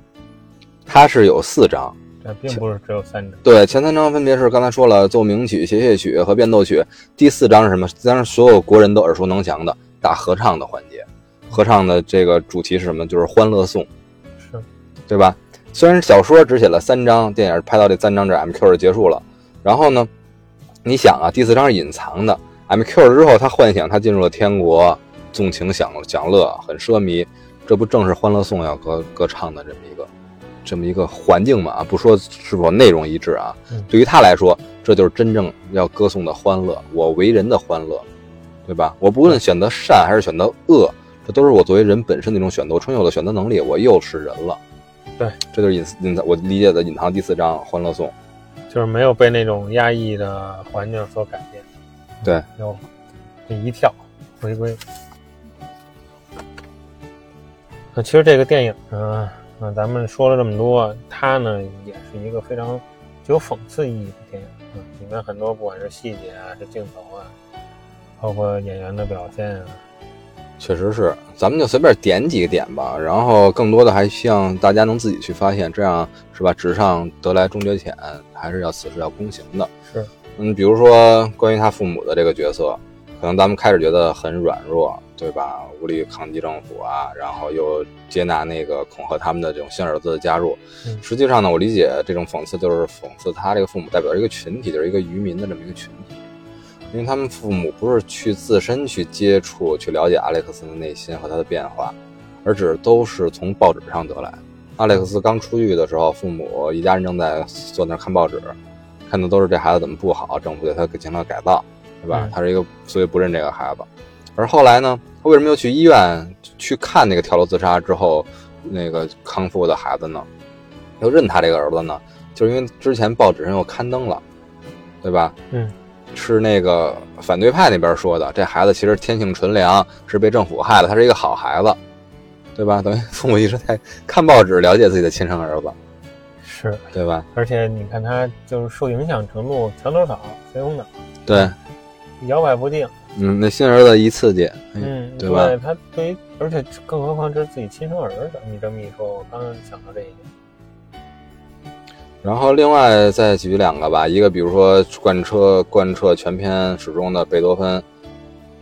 它是有四章，这并不是只有三章。对，前三章分别是刚才说了奏鸣曲、协谑曲和变奏曲。第四章是什么？当然所有国人都耳熟能详的大合唱的环节。合唱的这个主题是什么？就是《欢乐颂》，是，对吧？虽然小说只写了三章，电影拍到这三章这 M Q 就结束了。然后呢，你想啊，第四章是隐藏的，M Q 之后，他幻想他进入了天国，纵情享享乐，很奢靡。这不正是《欢乐颂》要歌歌唱的这么一个这么一个环境嘛？不说是否内容一致啊，嗯对于他来说，这就是真正要歌颂的欢乐，我为人的欢乐，对吧？我不论选择善还是选择恶，这都是我作为人本身的一种选择，我充有了选择能力，我又是人了。对，这就是隐隐藏我理解的隐藏第四章《欢乐颂》。就是没有被那种压抑的环境所改变。对，有这一跳回归。那其实这个电影呢，嗯，咱们说了这么多，它呢也是一个非常具有讽刺意义的电影。嗯，里面很多不管是细节啊，是镜头啊，包括演员的表现啊，确实是，咱们就随便点几个点吧，然后更多的还希望大家能自己去发现，这样是吧？纸上得来终觉浅，还是要此事要躬行的。是，嗯，比如说关于他父母的这个角色，可能咱们开始觉得很软弱，对吧？无力抗击政府啊，然后又接纳那个恐吓他们的这种新儿子的加入。嗯实际上呢，我理解这种讽刺就是讽刺他这个父母代表一个群体，就是一个渔民的这么一个群体。因为他们父母不是去自身去接触、去了解阿历克斯的内心和他的变化，而只都是从报纸上得来。阿历克斯刚出狱的时候，父母一家人正在坐那儿看报纸，看的都是这孩子怎么不好，政府对他进行了改造，对吧？嗯他是一个，所以不认这个孩子。而后来呢，他为什么又去医院去看那个跳楼自杀之后那个康复的孩子呢？又认他这个儿子呢？就是因为之前报纸上又刊登了，对吧？嗯。是那个反对派那边说的，这孩子其实天性纯良，是被政府害了，他是一个好孩子，对吧？等于父母一直在看报纸了解自己的亲生儿子，是，对吧？而且你看他就是受影响程度墙头草、随风倒，对，摇摆不定。嗯，那新儿子一刺激，嗯，对吧？他对于，而且更何况这是自己亲生儿子。你这么一说，我刚刚想到这一点。然后另外再举两个吧，一个比如说贯彻贯彻全篇始终的贝多芬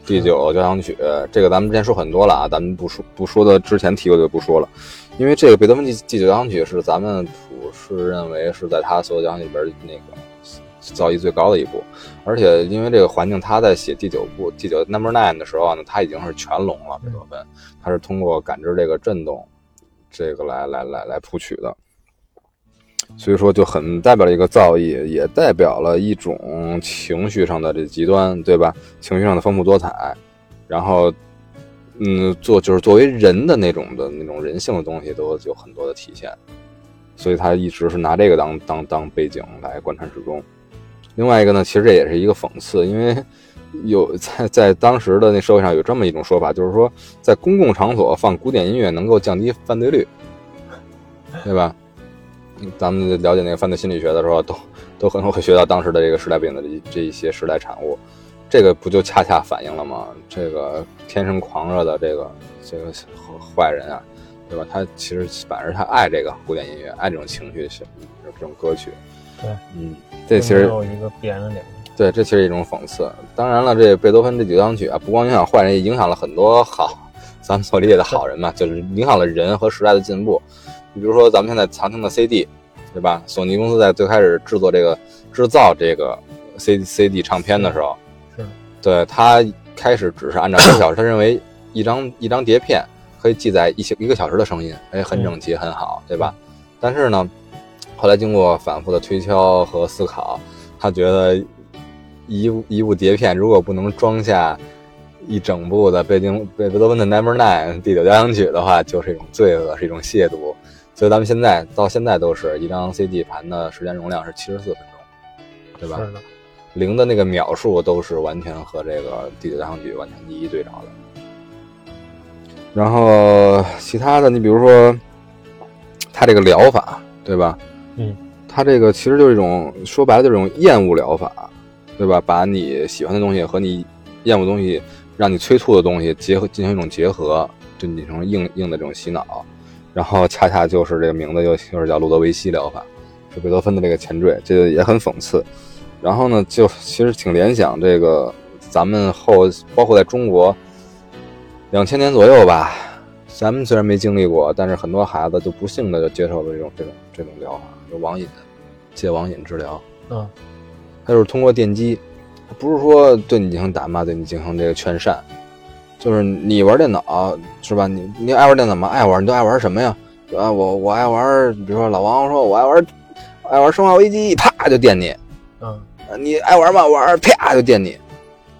第九交响曲，这个咱们之前说很多了啊，咱们不说不说的之前提过就不说了，因为这个贝多芬第第九交响曲是咱们普世认为是在他所有交响曲里边那个造诣最高的一部，而且因为这个环境，他在写第九部第九 Number Nine 的时候呢，他已经是全聋了，贝多芬，他是通过感知这个震动，这个来来来来谱曲的。所以说就很代表了一个造诣，也代表了一种情绪上的这极端，对吧？情绪上的丰富多彩，然后嗯，做就是作为人的那种的那种人性的东西都有很多的体现，所以他一直是拿这个当当当背景来贯穿始终。另外一个呢，其实这也是一个讽刺，因为有在在当时的那社会上有这么一种说法，就是说在公共场所放古典音乐能够降低犯罪率，对吧？咱们了解那个犯罪心理学的时候，都都可能会学到当时的这个时代背景的这一些时代产物。这个不就恰恰反映了吗？这个天生狂热的这个这个坏人啊，对吧？他其实反而他爱这个古典音乐，爱这种情绪性这种歌曲。对，嗯，这其实有一个必然的点。对，这其实一种讽刺。当然了，这贝多芬这几钢曲啊，不光影响坏人，也影响了很多好咱们所理解的好人嘛，就是影响了人和时代的进步。你比如说咱们现在常听的 CD，对吧？索尼公司在最开始制作这个制造这个 C CD 唱片的时候。对他开始只是按照一个小时，他认为一张一张碟片可以记载一些一个小时的声音，哎，很整齐，很好，对吧？但是呢，后来经过反复的推敲和思考，他觉得一一部碟片如果不能装下一整部的贝丁贝多芬的 Number Nine 第九交响曲的话，就是一种罪恶，是一种亵渎。所以咱们现在到现在都是一张 CD 盘的时间容量是七十四分钟，对吧？是的。零的那个秒数都是完全和这个第九交响曲完全一一对照的。然后其他的，你比如说，他这个疗法，对吧？嗯，他这个其实就是一种说白了，就是一种厌恶疗法，对吧？把你喜欢的东西和你厌恶东西，让你催促的东西结合，进行一种结合，就你成硬硬的这种洗脑。然后恰恰就是这个名字又又是叫路德维希疗法，是贝多芬的这个前缀，这个也很讽刺。然后呢，就其实挺联想这个，咱们后包括在中国，两千年左右吧，咱们虽然没经历过，但是很多孩子就不幸的就接受了这种这种这种疗法，就网瘾，戒网瘾治疗。嗯，他就是通过电击，不是说对你进行打骂，对你进行这个劝善，就是你玩电脑是吧？你你爱玩电脑吗？爱玩，你都爱玩什么呀？啊，我我爱玩，比如说老王说，我爱玩爱玩生化危机，啪就电你。嗯。你爱玩吗玩，啪就电你，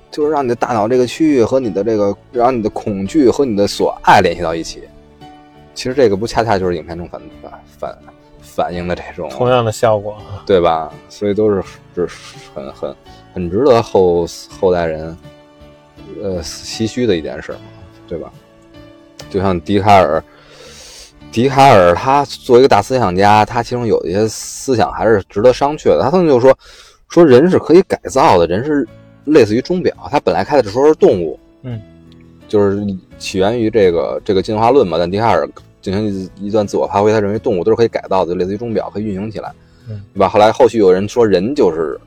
就是让你的大脑这个区域和你的这个，让你的恐惧和你的所爱联系到一起。其实这个不恰恰就是影片中反反反反映的这种同样的效果，对吧？所以都是是很很很值得后后代人呃唏嘘的一件事嘛，对吧？就像笛卡尔，笛卡尔他作为一个大思想家，他其中有一些思想还是值得商榷的。他曾经就说。说人是可以改造的，人是类似于钟表，他本来开的时候是动物，嗯，就是起源于这个这个进化论嘛。但笛卡尔进行一段自我发挥，他认为动物都是可以改造的，就类似于钟表，可以运行起来，嗯，对吧？后来后续有人说人就是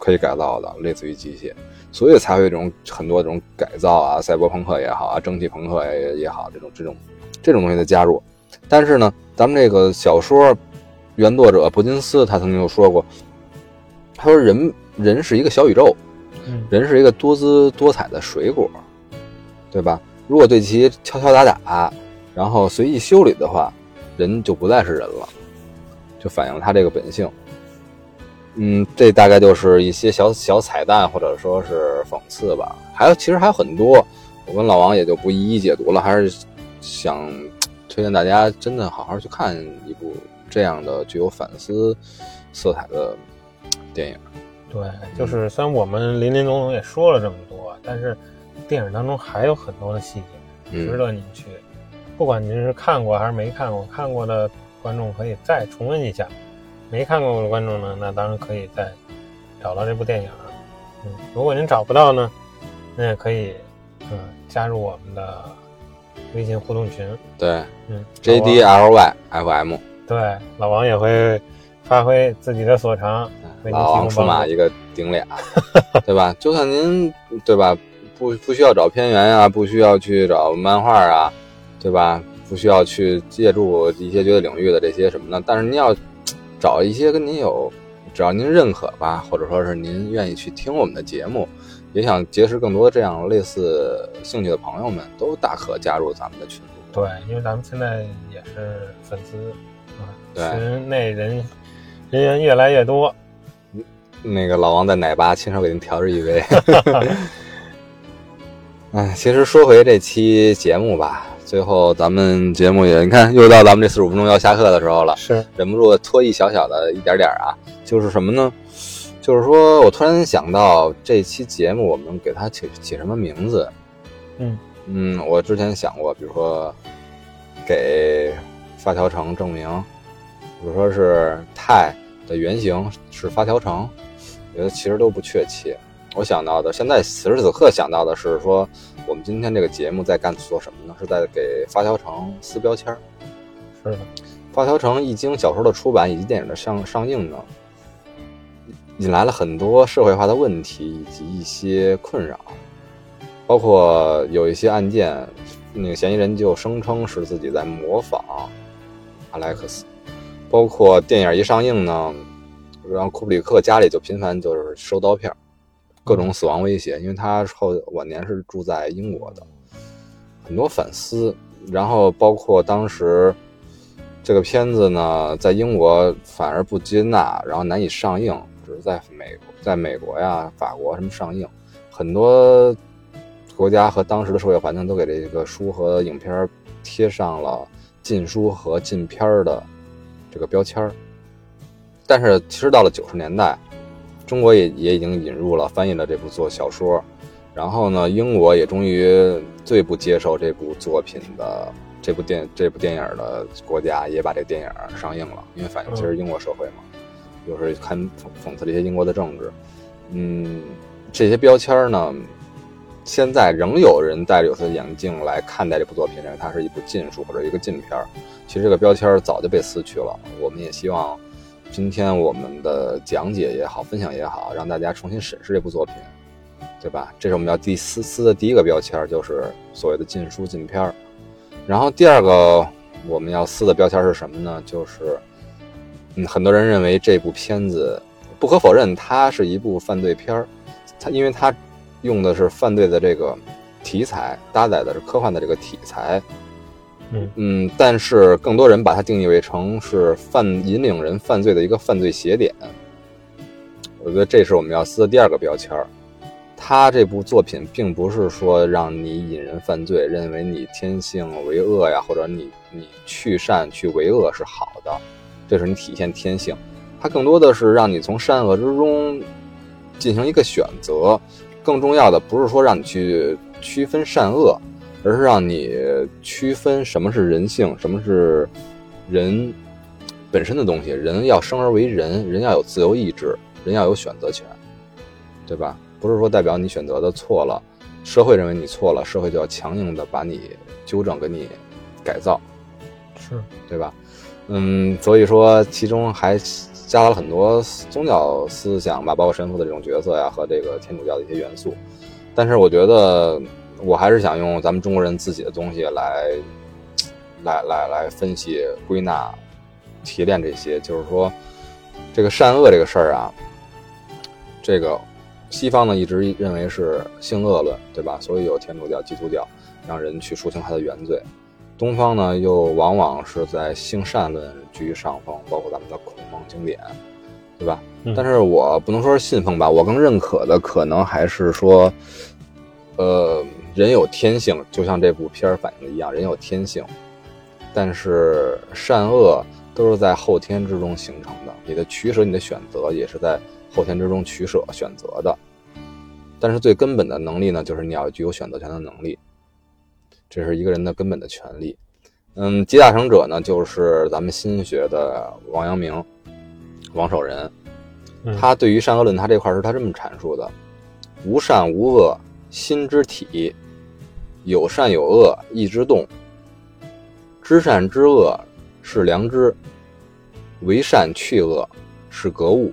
可以改造的，类似于机械，所以才会这种很多这种改造啊，赛博朋克也好啊，蒸汽朋克也也好，这种这种这种东西的加入。但是呢，咱们这个小说原作者伯金斯他曾经就说过。他说：“人人是一个小宇宙，人是一个多姿多彩的水果，对吧？如果对其敲敲打打，然后随意修理的话，人就不再是人了，就反映了他这个本性。嗯，这大概就是一些小小彩蛋，或者说是讽刺吧。还有，其实还有很多，我跟老王也就不一一解读了。还是想推荐大家真的好好去看一部这样的具有反思色彩的。”电影，对，就是虽然我们林林总总也说了这么多，但是电影当中还有很多的细节值得您去，不管您是看过还是没看过，看过的观众可以再重温一下，没看过的观众呢，那当然可以再找到这部电影。嗯，如果您找不到呢，那也可以，嗯，加入我们的微信互动群。对，嗯，J D L Y F M。对，老王也会发挥自己的所长。老王出马一个顶俩，<laughs> 对吧？就算您对吧，不不需要找片源啊，不需要去找漫画啊，对吧？不需要去借助一些绝对领域的这些什么的，但是您要找一些跟您有，只要您认可吧，或者说是您愿意去听我们的节目，也想结识更多这样类似兴趣的朋友们，都大可加入咱们的群组。对，因为咱们现在也是粉丝啊，群内人人员越来越多。那个老王在奶吧亲手给您调制一杯，<laughs> 哎，其实说回这期节目吧，最后咱们节目也你看又到咱们这四十五分钟要下课的时候了，是忍不住拖一小小的一点点啊，就是什么呢？就是说我突然想到这期节目我们给它起起什么名字？嗯嗯，我之前想过，比如说给发条城证明，比如说是泰的原型是发条城，我觉得其实都不确切。我想到的，现在此时此刻想到的是说，我们今天这个节目在干做什么呢？是在给发条城撕标签儿。是的，发条城一经小说的出版以及电影的上上映呢，引来了很多社会化的问题以及一些困扰，包括有一些案件，那个嫌疑人就声称是自己在模仿阿莱克斯，包括电影一上映呢，然后库布里克家里就频繁就是收刀片儿。各种死亡威胁，因为他后晚年是住在英国的，很多反思，然后包括当时这个片子呢，在英国反而不接纳，然后难以上映，只是在美在美国呀、法国什么上映，很多国家和当时的社会环境都给这个书和影片贴上了禁书和禁片的这个标签儿，但是其实到了九十年代。中国也也已经引入了翻译了这部作小说，然后呢，英国也终于最不接受这部作品的这部电这部电影的国家也把这电影上映了，因为反映其实英国社会嘛，就是看讽刺这些英国的政治，嗯，这些标签呢，现在仍有人戴着有色眼镜来看待这部作品，认为它是一部禁书或者一个禁片其实这个标签早就被撕去了，我们也希望。今天我们的讲解也好，分享也好，让大家重新审视这部作品，对吧？这是我们要第四撕的第一个标签，就是所谓的禁书禁片儿。然后第二个我们要撕的标签是什么呢？就是嗯，很多人认为这部片子不可否认，它是一部犯罪片儿，它因为它用的是犯罪的这个题材，搭载的是科幻的这个题材。嗯但是更多人把它定义为成是犯引领人犯罪的一个犯罪邪点。我觉得这是我们要撕的第二个标签。他这部作品并不是说让你引人犯罪，认为你天性为恶呀，或者你你去善去为恶是好的，这是你体现天性。它更多的是让你从善恶之中进行一个选择。更重要的不是说让你去区分善恶。而是让你区分什么是人性，什么是人本身的东西。人要生而为人，人要有自由意志，人要有选择权，对吧？不是说代表你选择的错了，社会认为你错了，社会就要强硬的把你纠正，给你改造，是对吧？嗯，所以说其中还加了很多宗教思想吧，包括神父的这种角色呀，和这个天主教的一些元素。但是我觉得。我还是想用咱们中国人自己的东西来，来来来分析、归纳、提炼这些。就是说，这个善恶这个事儿啊，这个西方呢一直认为是性恶论，对吧？所以有天主教、基督教让人去赎清他的原罪。东方呢又往往是在性善论居于上风，包括咱们的孔孟经典，对吧？但是我不能说是信奉吧，我更认可的可能还是说，呃。人有天性，就像这部片儿反映的一样，人有天性，但是善恶都是在后天之中形成的。你的取舍，你的选择也是在后天之中取舍选择的。但是最根本的能力呢，就是你要具有选择权的能力，这是一个人的根本的权利。嗯，集大成者呢，就是咱们心学的王阳明、王守仁，他对于善恶论，他这块是他这么阐述的：无善无恶，心之体。有善有恶，意之动；知善知恶，是良知；为善去恶，是格物。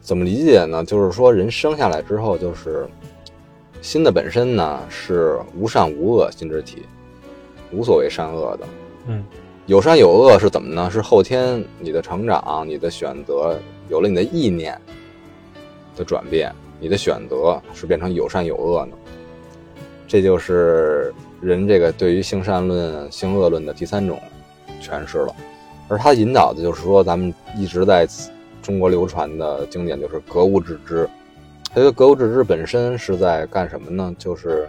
怎么理解呢？就是说，人生下来之后，就是心的本身呢是无善无恶心之体，无所谓善恶的。嗯，有善有恶是怎么呢？是后天你的成长、你的选择，有了你的意念的转变，你的选择是变成有善有恶呢？这就是人这个对于性善论、性恶论的第三种诠释了，而他引导的就是说，咱们一直在中国流传的经典就是格物致知，他觉得格物致知本身是在干什么呢？就是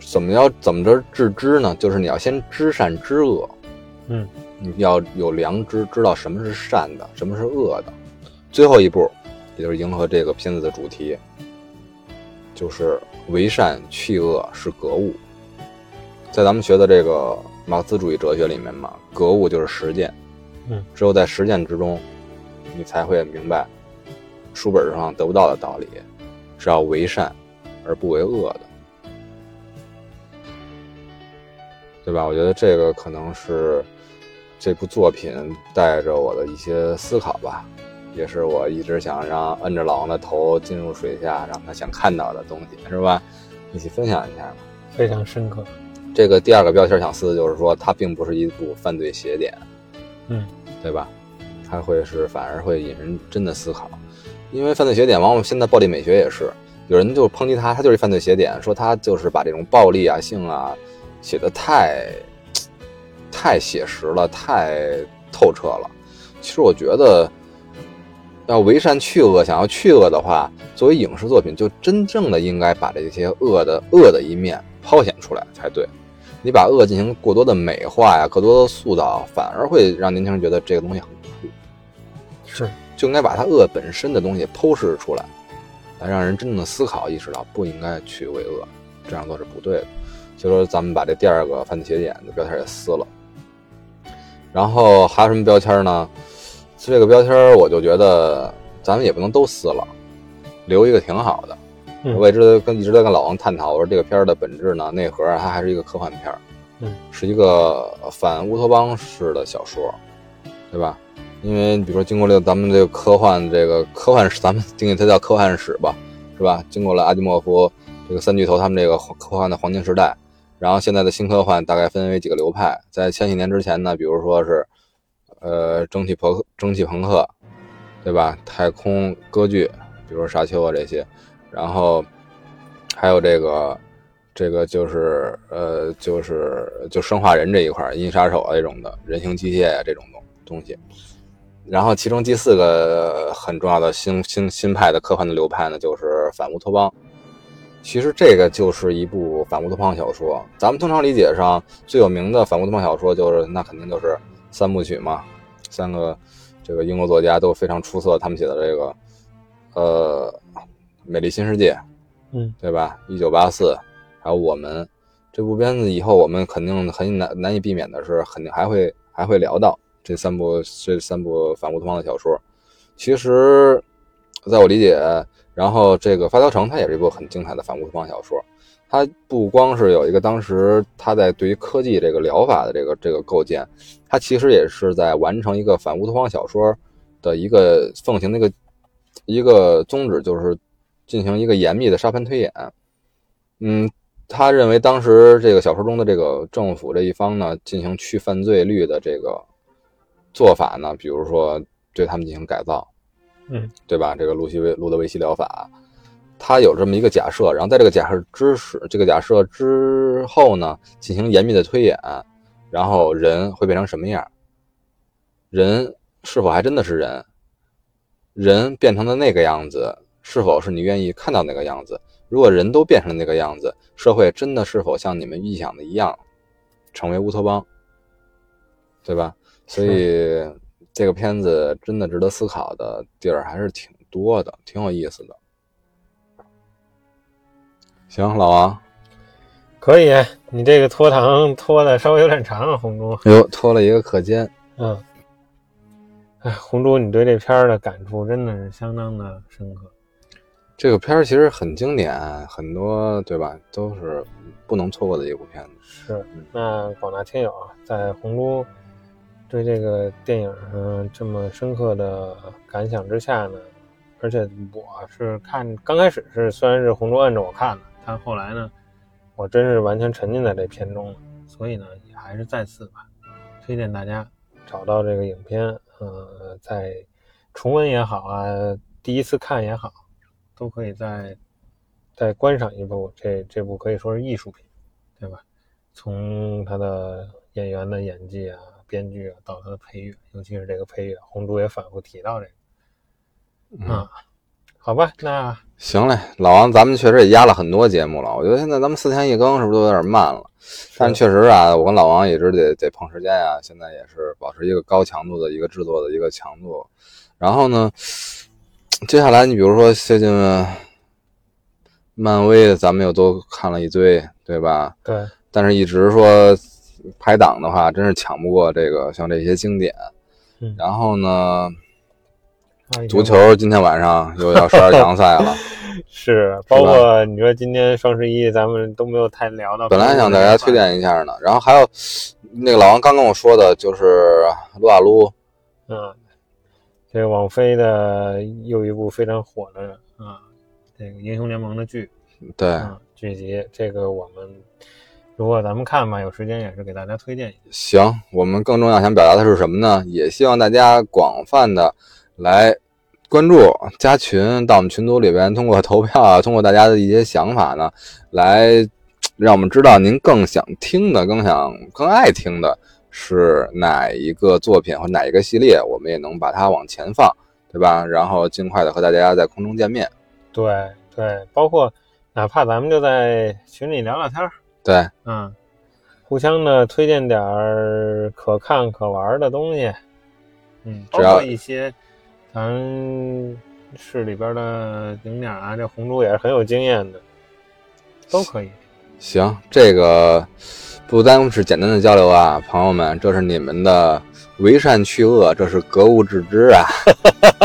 怎么要怎么着致知呢？就是你要先知善知恶，嗯，你要有良知，知道什么是善的，什么是恶的。最后一步，也就是迎合这个片子的主题，就是为善去恶是格物。在咱们学的这个马克思主义哲学里面嘛，格物就是实践，嗯，只有在实践之中，你才会明白书本上得不到的道理，是要为善而不为恶的，对吧？我觉得这个可能是这部作品带着我的一些思考吧，也是我一直想让摁着老王的头进入水下，让他想看到的东西，是吧？一起分享一下嘛。非常深刻。这个第二个标签想撕的就是说，它并不是一部犯罪邪典，嗯，对吧？它会是反而会引人真的思考，因为犯罪邪典往往现在暴力美学也是，有人就抨击它，它就是犯罪邪典，说它就是把这种暴力啊、性啊写的太太写实了，太透彻了。其实我觉得，要为善去恶，想要去恶的话，作为影视作品，就真正的应该把这些恶的恶的一面抛显出来才对。你把恶进行过多的美化呀，过多的塑造，反而会让年轻人觉得这个东西很酷。是，就应该把它恶本身的东西剖示出来，来让人真正的思考，意识到不应该去为恶，这样做是不对的。就说咱们把这第二个犯罪邪典的标签也撕了，然后还有什么标签呢？这个标签我就觉得咱们也不能都撕了，留一个挺好的。嗯我也知道跟一直在跟老王探讨，我说这个片儿的本质呢，内核啊它还是一个科幻片儿，嗯，是一个反乌托邦式的小说，对吧？因为比如说经过了咱们这个科幻这个科幻史，咱们定义它叫科幻史吧，是吧？经过了阿基莫夫这个三巨头他们这个科幻的黄金时代，然后现在的新科幻大概分为几个流派，在千禧年之前呢，比如说是呃蒸汽朋蒸汽朋克，对吧？太空歌剧，比如说沙丘啊这些。然后还有这个，这个就是呃，就是就生化人这一块，银杀手啊这种的，人形机械啊这种东东西。然后其中第四个很重要的新新新派的科幻的流派呢，就是反乌托邦。其实这个就是一部反乌托邦小说。咱们通常理解上最有名的反乌托邦小说，就是那肯定就是三部曲嘛，三个这个英国作家都非常出色，他们写的这个呃。美丽新世界，嗯，对吧？一九八四，还有我们这部片子，以后我们肯定很难难以避免的是，肯定还会还会聊到这三部这三部反乌托邦的小说。其实，在我理解，然后这个《发条城》它也是一部很精彩的反乌托邦小说。它不光是有一个当时它在对于科技这个疗法的这个这个构建，它其实也是在完成一个反乌托邦小说的一个奉行的一个一个宗旨，就是。进行一个严密的沙盘推演，嗯，他认为当时这个小说中的这个政府这一方呢，进行去犯罪率的这个做法呢，比如说对他们进行改造，嗯，对吧？这个路西维路德维希疗法，他有这么一个假设，然后在这个假设知识，这个假设之后呢，进行严密的推演，然后人会变成什么样？人是否还真的是人？人变成的那个样子？是否是你愿意看到那个样子？如果人都变成那个样子，社会真的是否像你们预想的一样，成为乌托邦，对吧？所以这个片子真的值得思考的地儿还是挺多的，挺有意思的。行，老王，可以，你这个拖堂拖的稍微有点长啊，红珠。哟，拖了一个课间。嗯，哎，红珠，你对这片儿的感触真的是相当的深刻。这个片儿其实很经典，很多对吧？都是不能错过的一部片子。是，那广大听友啊，在红珠对这个电影上这么深刻的感想之下呢，而且我是看刚开始是虽然是红珠摁着我看的，但后来呢，我真是完全沉浸在这片中了。所以呢，也还是再次吧，推荐大家找到这个影片，呃，在重温也好啊，第一次看也好。都可以再再观赏一部，这这部可以说是艺术品，对吧？从他的演员的演技啊、编剧啊，到他的配乐，尤其是这个配乐，红珠也反复提到这个啊。好吧，那行嘞，老王，咱们确实也压了很多节目了。我觉得现在咱们四天一更是不是都有点慢了？但确实啊，我跟老王一直得得碰时间呀。现在也是保持一个高强度的一个制作的一个强度。然后呢，接下来你比如说最近漫威，咱们又都看了一堆，对吧？对。但是一直说排档的话，真是抢不过这个像这些经典。嗯。然后呢？足球今天晚上又要十二强赛了，<laughs> 是，包括你说今天双十一咱们都没有太聊到。本来想大家推荐一下呢，然后还有那个老王刚跟我说的就是撸啊撸，嗯，这个网飞的又一部非常火的啊，这个英雄联盟的剧，对，剧集，这个我们如果咱们看吧，有时间也是给大家推荐一下。行，我们更重要想表达的是什么呢？也希望大家广泛的。来关注、加群，到我们群组里边，通过投票啊，通过大家的一些想法呢，来让我们知道您更想听的、更想、更爱听的是哪一个作品或哪一个系列，我们也能把它往前放，对吧？然后尽快的和大家在空中见面。对对，包括哪怕咱们就在群里聊聊天儿。对，嗯，互相的推荐点儿可看可玩的东西。嗯，包括一些。咱市里边的景点啊，这红猪也是很有经验的，都可以。行，这个不单是简单的交流啊，朋友们，这是你们的为善去恶，这是格物致知啊。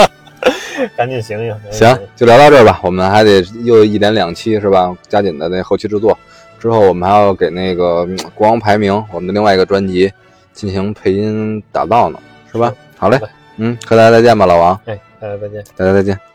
<laughs> 赶紧醒醒！行，就聊到这儿吧。我们还得又一连两期是吧？加紧的那后期制作，之后我们还要给那个国王排名我们的另外一个专辑进行配音打造呢，是吧？好嘞。嗯，和大家再见吧，老王。哎，大家再见，大家再见。